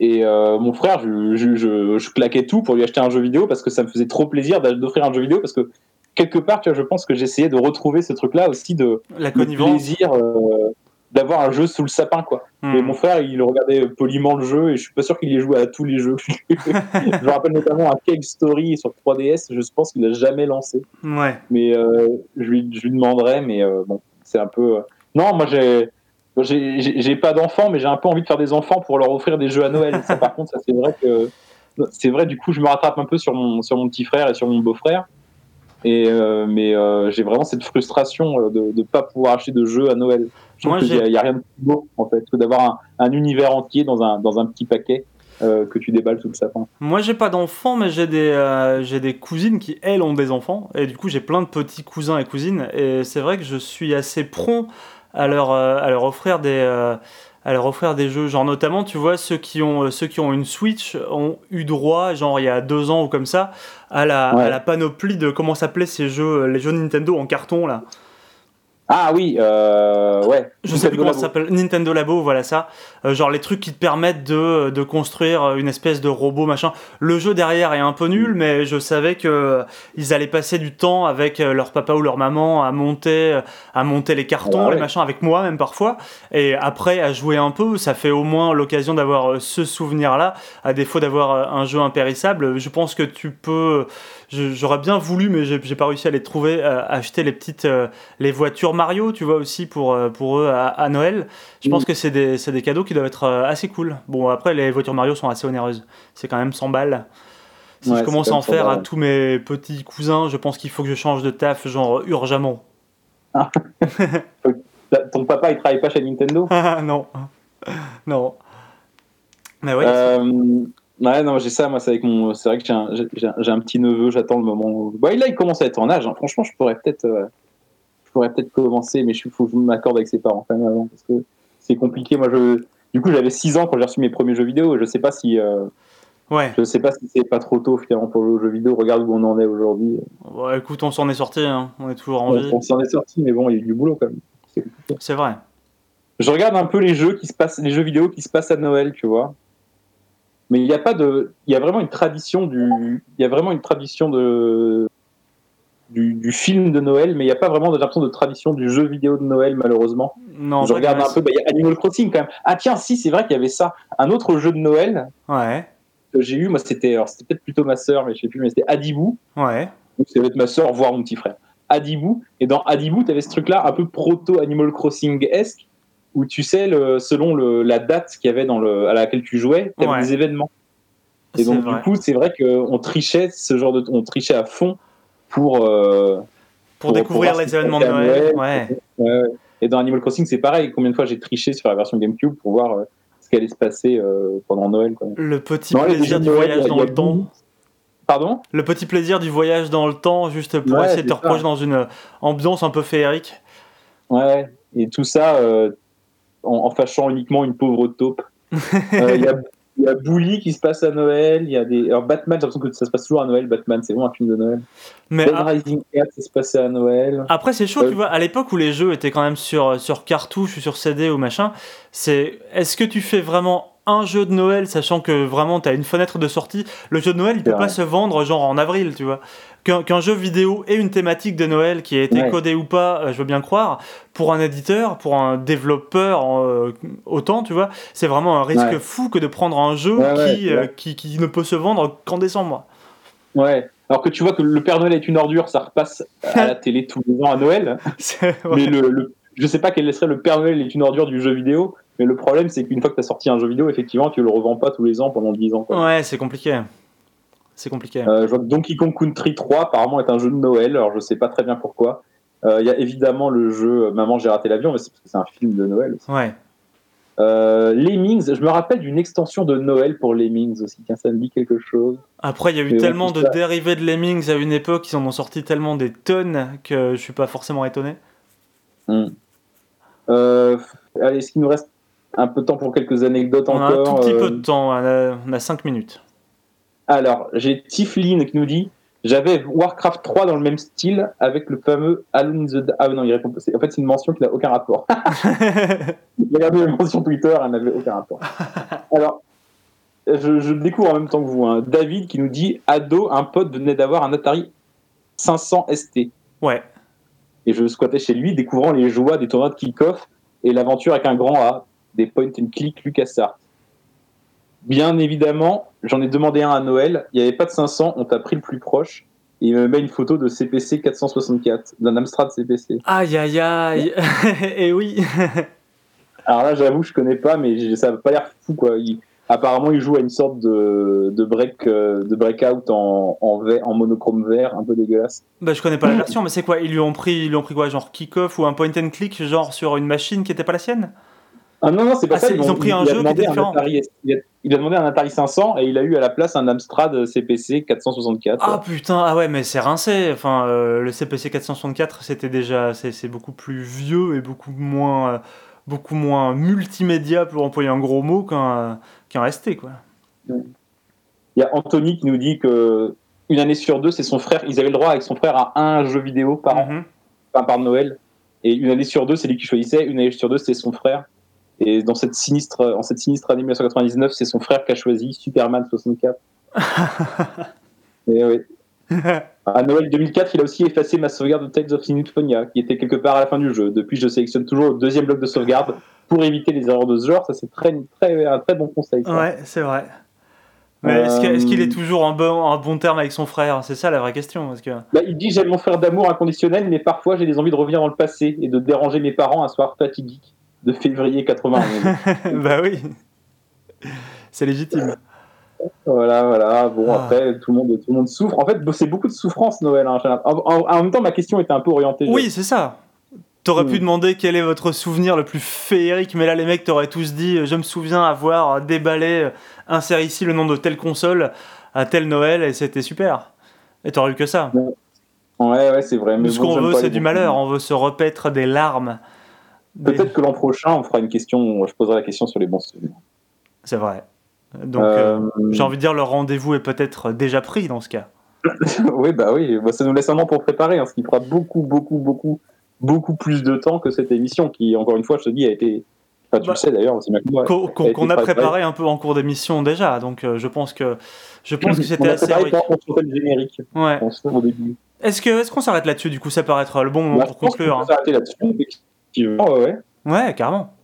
et euh, mon frère, je, je, je, je claquais tout pour lui acheter un jeu vidéo parce que ça me faisait trop plaisir d'offrir un jeu vidéo parce que quelque part, tu vois, je pense que j'essayais de retrouver ce truc-là aussi de La plaisir euh, d'avoir un jeu sous le sapin, quoi. Et mon frère, il regardait poliment le jeu et je suis pas sûr qu'il ait joué à tous les jeux. [laughs] je me rappelle notamment un Cake Story sur 3DS, je pense qu'il a jamais lancé Ouais. mais euh, je, lui, je lui demanderai, mais euh, bon, c'est un peu. Non, moi j'ai. J'ai j'ai- j'ai pas d'enfants, mais j'ai un peu envie de faire des enfants pour leur offrir des jeux à Noël. Ça, par contre, ça c'est vrai que c'est vrai. Du coup, je me rattrape un peu sur mon sur mon petit frère et sur mon beau-frère. Et euh, mais euh, j'ai vraiment cette frustration euh, de ne pas pouvoir acheter de jeux à Noël. Je Moi, a- il y a rien de plus beau en fait que d'avoir un, un univers entier dans un dans un petit paquet euh, que tu déballes sous le sapin. Moi, j'ai pas d'enfants, mais j'ai des, euh, j'ai des cousines qui, elles, ont des enfants. Et du coup, j'ai plein de petits cousins et cousines. Et c'est vrai que je suis assez prompt à leur, euh, à leur offrir des, à leur offrir des jeux. Genre notamment, tu vois, ceux qui ont, euh, ceux qui ont une Switch ont eu droit, genre il y a deux ans ou comme ça, à la, Ouais. à la panoplie de comment s'appelaient ces jeux, euh, les jeux Nintendo en carton là. Ah oui, euh, ouais. Je sais plus comment ça Nintendo s'appelle, Nintendo Labo, voilà ça. Euh, genre les trucs qui te permettent de, de construire une espèce de robot machin. Le jeu derrière est un peu nul, mais je savais que euh, ils allaient passer du temps avec euh, leur papa ou leur maman à monter, euh, à monter les cartons, Ouais, ouais. les machins avec moi même parfois. Et après à jouer un peu, ça fait au moins l'occasion d'avoir euh, ce souvenir-là, à défaut d'avoir euh, un jeu impérissable. Je pense que tu peux. J'aurais bien voulu, mais j'ai pas réussi à les trouver. euh, acheter les petites, euh, les voitures Mario, tu vois aussi pour euh, pour eux à, à Noël. Je pense Mm. que c'est des, des cadeaux qui doivent être euh, assez cool. Bon, après, les voitures Mario sont assez onéreuses. C'est quand même 100 balles. Si Ouais, je commence à en même 100 faire à tous mes petits cousins, je pense qu'il faut que je change de taf, genre urgemment. Ta- [laughs] Ton papa, il travaille pas chez Nintendo? Ah, [laughs] non. Non. Mais ouais. Euh, ouais, non, j'ai ça, moi, c'est avec mon. C'est vrai que j'ai un, un- petit neveu, j'attends le moment. Où... Bah, là, il commence à être en âge. hein. Franchement, je pourrais peut-être, euh, pourrais peut-être commencer, mais il faut que je m'accorde avec ses parents quand même avant, parce que c'est compliqué. Moi, je, du coup, j'avais 6 ans quand j'ai reçu mes premiers jeux vidéo, et je sais pas si, euh, ouais. je sais pas si c'est pas trop tôt finalement pour aux jeux vidéo. Regarde où on en est aujourd'hui. Bon, écoute, on s'en est sorti. hein. On est toujours en vie. on s'en est sorti, mais bon, il y a eu du boulot quand même. C'est vrai. je regarde un peu les jeux qui se passent, les jeux vidéo qui se passent à Noël, tu vois. Mais il n'y a pas de, il y a vraiment une tradition du, il y a vraiment une tradition de, du, du film de Noël, mais il n'y a pas vraiment de l'impression de tradition du jeu vidéo de Noël, malheureusement. Non, je regarde un peu, bah, il y a Animal Crossing quand même. Ah tiens, si, c'est vrai qu'il y avait ça. Un autre jeu de Noël Ouais. que j'ai eu, moi c'était, peut-être plutôt ma sœur, mais je sais plus, mais c'était Adibou. Ouais. Donc ça va être ma sœur, voire mon petit frère. Adibou. Et dans Adibou, tu avais ce truc-là un peu proto Animal Crossing-esque, où tu sais, le, selon le, la date qu'il y avait dans le, à laquelle tu jouais, tu avais Ouais. des événements. Et donc, vrai. du coup, c'est vrai qu'on trichait ce genre de, on trichait à fond pour. euh, Pour pour- découvrir pour les événements de Noël. Ouais. ouais. Et dans Animal Crossing, c'est pareil. Combien de fois j'ai triché sur la version GameCube pour voir euh, ce qui allait se passer euh, pendant Noël. Quoi. Le petit Non, plaisir du voyage dans le temps. Pardon? Le petit plaisir du voyage dans le temps, juste pour Ouais, essayer de te replonger dans une ambiance un peu féerique. Ouais, et tout ça euh, en, en fâchant uniquement une pauvre taupe. [laughs] Euh, Il y, a, il y a Bully qui se passe à Noël, il y a des. Alors Batman, j'ai l'impression que ça se passe toujours à Noël, Batman, c'est vraiment un film de Noël. Mais Dead a- Rising 4, ça se passait à Noël. après, c'est chaud, Euh, tu vois. À l'époque où les jeux étaient quand même sur, sur cartouche ou sur CD ou machin, c'est est-ce que tu fais vraiment un jeu de Noël, sachant que vraiment tu as une fenêtre de sortie Le jeu de Noël, il peut pas se vendre genre en avril, tu vois. Qu'un qu'un jeu vidéo ait une thématique de Noël qui a été Ouais. codée ou pas, euh, je veux bien croire. Pour un éditeur, pour un développeur, euh, autant, tu vois, c'est vraiment un risque Ouais. fou que de prendre un jeu Ouais, qui, euh, qui, qui ne peut se vendre qu'en décembre. Ouais. Alors que tu vois que le Père Noël est une ordure, ça repasse à la [laughs] télé tous les ans à Noël. Mais le, le- je sais pas quel serait le Père Noël est une ordure du jeu vidéo. Mais le problème, c'est qu'une fois que tu as sorti un jeu vidéo, effectivement, tu le revends pas tous les ans pendant 10 ans. quoi. Ouais, c'est compliqué. C'est compliqué. Euh, je vois que Donkey Kong Country 3 apparemment est un jeu de Noël, alors je sais pas très bien pourquoi. Euh, Il y a évidemment le jeu euh, Maman j'ai raté l'avion, mais c'est parce que c'est un film de Noël. aussi. Ouais. Euh, Lemmings, je me rappelle d'une extension de Noël pour Lemmings aussi, ça me dit quelque chose. Après, il y a eu Mais tellement de ça. dérivés de Lemmings à une époque, ils en ont sorti tellement des tonnes que je suis pas forcément étonné. Euh, allez, est-ce qu'il nous reste un peu de temps pour quelques anecdotes On a un encore tout petit euh, peu de temps, on a, on a 5 minutes. Alors, j'ai Tiflin qui nous dit J'avais Warcraft 3 dans le même style avec le fameux Alone in the Dark. Ah non, il répond En fait, c'est une mention qui n'a aucun rapport. [laughs] Regardé la mention Twitter, elle n'avait aucun rapport. [laughs] Alors, je, je découvre en même temps que vous. hein. David qui nous dit Ado, un pote venait d'avoir un Atari 500 ST. ouais. Et je squattais chez lui, découvrant les joies des tournois de kick-off et l'aventure avec un grand A, des point and click LucasArts. Bien évidemment, j'en ai demandé un à Noël. Il n'y avait pas de 500, on t'a pris le plus proche. Et il me met une photo de CPC 464, d'un Amstrad CPC. Aïe aïe aïe. [laughs] Et oui. Alors là, j'avoue, je connais pas, mais ça n'a pas l'air fou, quoi. Il- apparemment, il joue à une sorte de, de break, euh, de breakout en, en, monochrome vert, un peu dégueulasse. bah, je connais pas la version, mais c'est quoi? Ils lui ont pris, ils lui ont pris quoi? Genre kick-off ou un point and click, genre sur une machine qui était pas la sienne? Ah non, non, c'est pas Ah, ça. ils ont pris un il a jeu était un différent. Atari- il, a, il a demandé un Atari 500 et il a eu à la place un Amstrad CPC 464. Ah putain, ah ouais, mais c'est rincé. Enfin, euh, le CPC 464, c'était déjà, c'est beaucoup plus vieux et beaucoup moins, euh, beaucoup moins multimédia pour employer un gros mot qu'un qu'un ST quoi. Il y a Anthony qui nous dit que une année sur deux, c'est son frère. Ils avaient le droit avec son frère à un jeu vidéo par an, Mhm. enfin, par Noël. Et une année sur deux, c'est lui qui choisissait. Une année sur deux, c'est son frère. Et dans cette sinistre, en cette sinistre année 1999, c'est son frère qui a choisi Superman 64. [laughs] Et oui. [laughs] À Noël 2004, il a aussi effacé ma sauvegarde de Tales of Symphonia, qui était quelque part à la fin du jeu. Depuis, je sélectionne toujours le deuxième bloc de sauvegarde pour éviter les erreurs de ce genre. Ça, c'est très, très, un très bon conseil. ça. Ouais, c'est vrai. Mais est-ce qu'il Euh, est toujours en bon, en bon terme avec son frère? C'est ça la vraie question. Parce que... Bah, il dit j'aime mon frère d'amour inconditionnel, mais parfois j'ai des envies de revenir dans le passé et de déranger mes parents un soir fatidique de février 91. [laughs] bah oui. C'est légitime. voilà, voilà. Bon, Ah. après, tout le, monde, tout le monde souffre. En fait, c'est beaucoup de souffrance, Noël. hein. En, en- en même temps, ma question était un peu orientée. Oui, c'est ça. T'aurais pu Mm. demander quel est votre souvenir le plus féerique, mais là les mecs t'auraient tous dit je me souviens avoir déballé, euh, inséré ici le nom de telle console à tel Noël et c'était super. Et t'aurais eu que ça. Ouais, ouais, c'est vrai. Mais ce qu'on veut c'est du malheur, on veut se repaître des larmes. Des- Peut-être que l'an prochain, on fera une question. Je poserai la question sur les bons souvenirs. C'est vrai. Donc euh, Euh, j'ai envie de dire le rendez-vous est peut-être déjà pris dans ce cas. [laughs] oui, bah oui. Ça nous laisse un an pour préparer, hein, ce qui fera beaucoup, beaucoup, beaucoup, beaucoup plus de temps que cette émission, qui, encore une fois, je te dis, a été. Enfin, tu Bah, le sais d'ailleurs. Qu'on qu'on- été qu'on a préparé. préparé un peu en cours d'émission déjà, donc euh, je pense que je pense que [laughs] On c'était a assez sortait le générique. Ouais. On au début. Est-ce que est-ce qu'on s'arrête là-dessus du coup? Ça paraît être le bon moment Bah, pour conclure. qu'on hein. s'arrêter là-dessus, effectivement. Ouais, ouais. Ouais, carrément.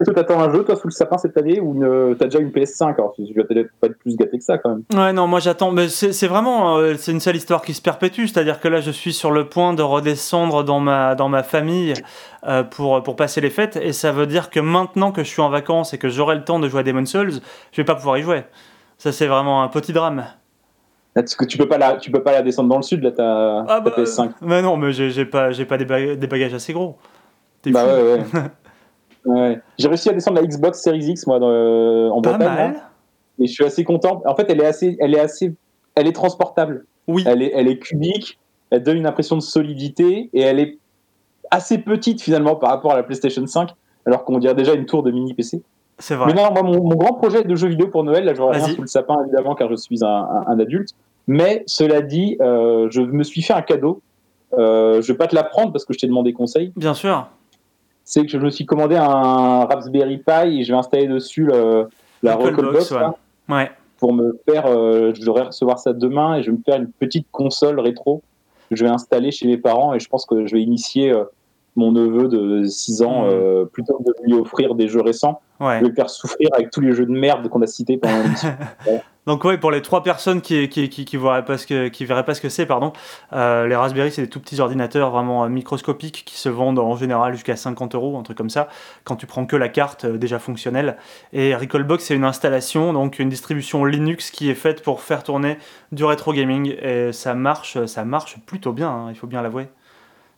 Est-ce que t'attends un jeu, toi, sous le sapin cette année, ou une... t'as déjà une PS5 Alors, tu vas peut-être pas être plus gâté que ça, quand même. Ouais, non, moi j'attends, mais c'est c'est vraiment, euh, c'est une seule histoire qui se perpétue, c'est-à-dire que là je suis sur le point de redescendre dans ma, dans ma famille euh, pour, pour passer les fêtes, et ça veut dire que maintenant que je suis en vacances et que j'aurai le temps de jouer à Demon's Souls, je vais pas pouvoir y jouer. Ça c'est vraiment un petit drame. Parce que tu peux pas la, tu peux pas la descendre dans le sud, là, ta, Ah bah, PS5. Mais non, mais j'ai pas, j'ai pas des, baga- des bagages assez gros. Bah fou. ouais, [laughs] ouais. Ouais. J'ai réussi à descendre la Xbox Series X, moi, dans- euh, en Pas Bretagne. mal. Et je suis assez content. En fait, elle est assez, elle est assez, elle est transportable. Oui. Elle est, elle est cubique. Elle donne une impression de solidité et elle est assez petite finalement par rapport à la PlayStation 5, alors qu'on dirait déjà une tour de mini PC. C'est vrai. Mais non, moi, mon, mon grand projet de jeu vidéo pour Noël, là, je vois rien sous le sapin évidemment, car je suis un, un- un adulte. Mais cela dit, euh, je me suis fait un cadeau. Euh, je vais pas te l'apprendre parce que je t'ai demandé conseil. Bien sûr. C'est que je me suis commandé un Raspberry Pi et je vais installer dessus le- la Recalbox ouais. pour me faire. euh, je devrais recevoir ça demain et je vais me faire une petite console rétro que je vais installer chez mes parents et je pense que je vais initier euh, mon neveu de 6 ans euh, plutôt que de lui offrir des jeux récents. Ouais. Je vais le faire souffrir avec tous les jeux de merde qu'on a cités pendant l'émission. [laughs] Donc ouais, pour les trois personnes qui qui qui, qui verraient pas ce que qui verraient pas ce que c'est, pardon, euh, les Raspberry c'est des tout petits ordinateurs vraiment euh, microscopiques qui se vendent en général jusqu'à 50 euros, un truc comme ça, quand tu prends que la carte euh, déjà fonctionnelle. Et Recalbox c'est une installation, donc une distribution Linux qui est faite pour faire tourner du rétro gaming et ça marche, ça marche plutôt bien, hein, il faut bien l'avouer.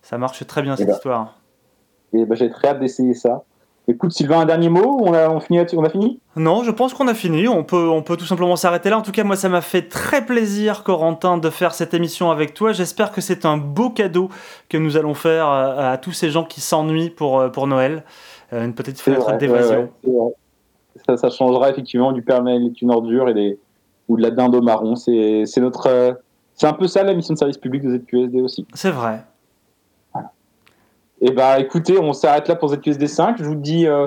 Ça marche très bien cette ben. histoire. Et ben, j'ai très hâte d'essayer ça. Écoute, Sylvain, un dernier mot On a, on finit On a fini? Non, je pense qu'on a fini. On peut, on peut tout simplement s'arrêter là. En tout cas, moi, ça m'a fait très plaisir, Corentin, de faire cette émission avec toi. J'espère que c'est un beau cadeau que nous allons faire à, à tous ces gens qui s'ennuient pour, euh, pour Noël. Euh, une petite fenêtre d'évasion. ouais, ouais, ça, ça changera effectivement du Père Noël est une ordure et des, ou de la dinde au marron. C'est c'est notre. euh, c'est un peu ça la mission de service public de ZQSD aussi. C'est vrai. Et bah écoutez, on s'arrête là pour ZQSD 5. Je vous dis euh,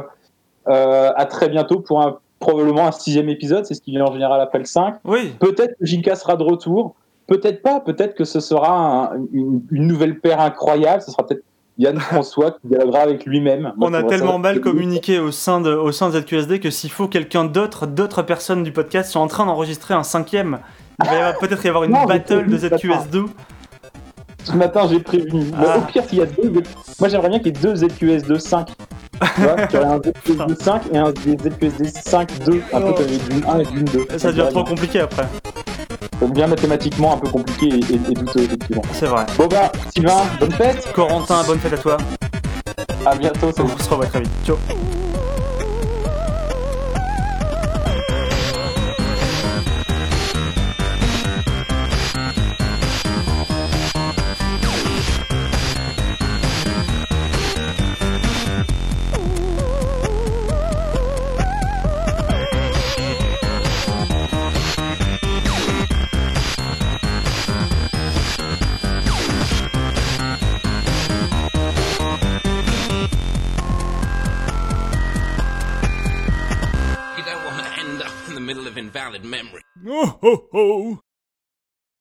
euh, à très bientôt pour un, probablement un sixième épisode. C'est ce qui vient en général après le 5. Oui, Peut-être que JK sera de retour. Peut-être pas. Peut-être que ce sera un- une, une nouvelle paire incroyable. Ce sera peut-être Yann François qui dialoguera avec lui-même. On a tellement mal communiqué au sein de, au sein de ZQSD que s'il faut quelqu'un d'autre, d'autres personnes du podcast sont en train d'enregistrer un cinquième, il va peut-être y avoir une Non, battle de. ZQSD. Ce matin, j'ai prévenu. Mais Ah. au pire, s'il y a deux. Moi, j'aimerais bien qu'il y ait deux ZQSD 5. Tu vois, qu'il y aurait un ZQSD 5 et un ZQSD 5 2. Un peu comme Dune 1 et Dune 2. Ça devient trop compliqué après. Ça devient mathématiquement un peu compliqué et, et, et douteux, effectivement. C'est vrai. Bon, bah, Sylvain, bonne fête. Corentin, bonne fête à toi. À bientôt. Salut. On se revoit très vite. Ciao. Of invalid memory. Oh oh oh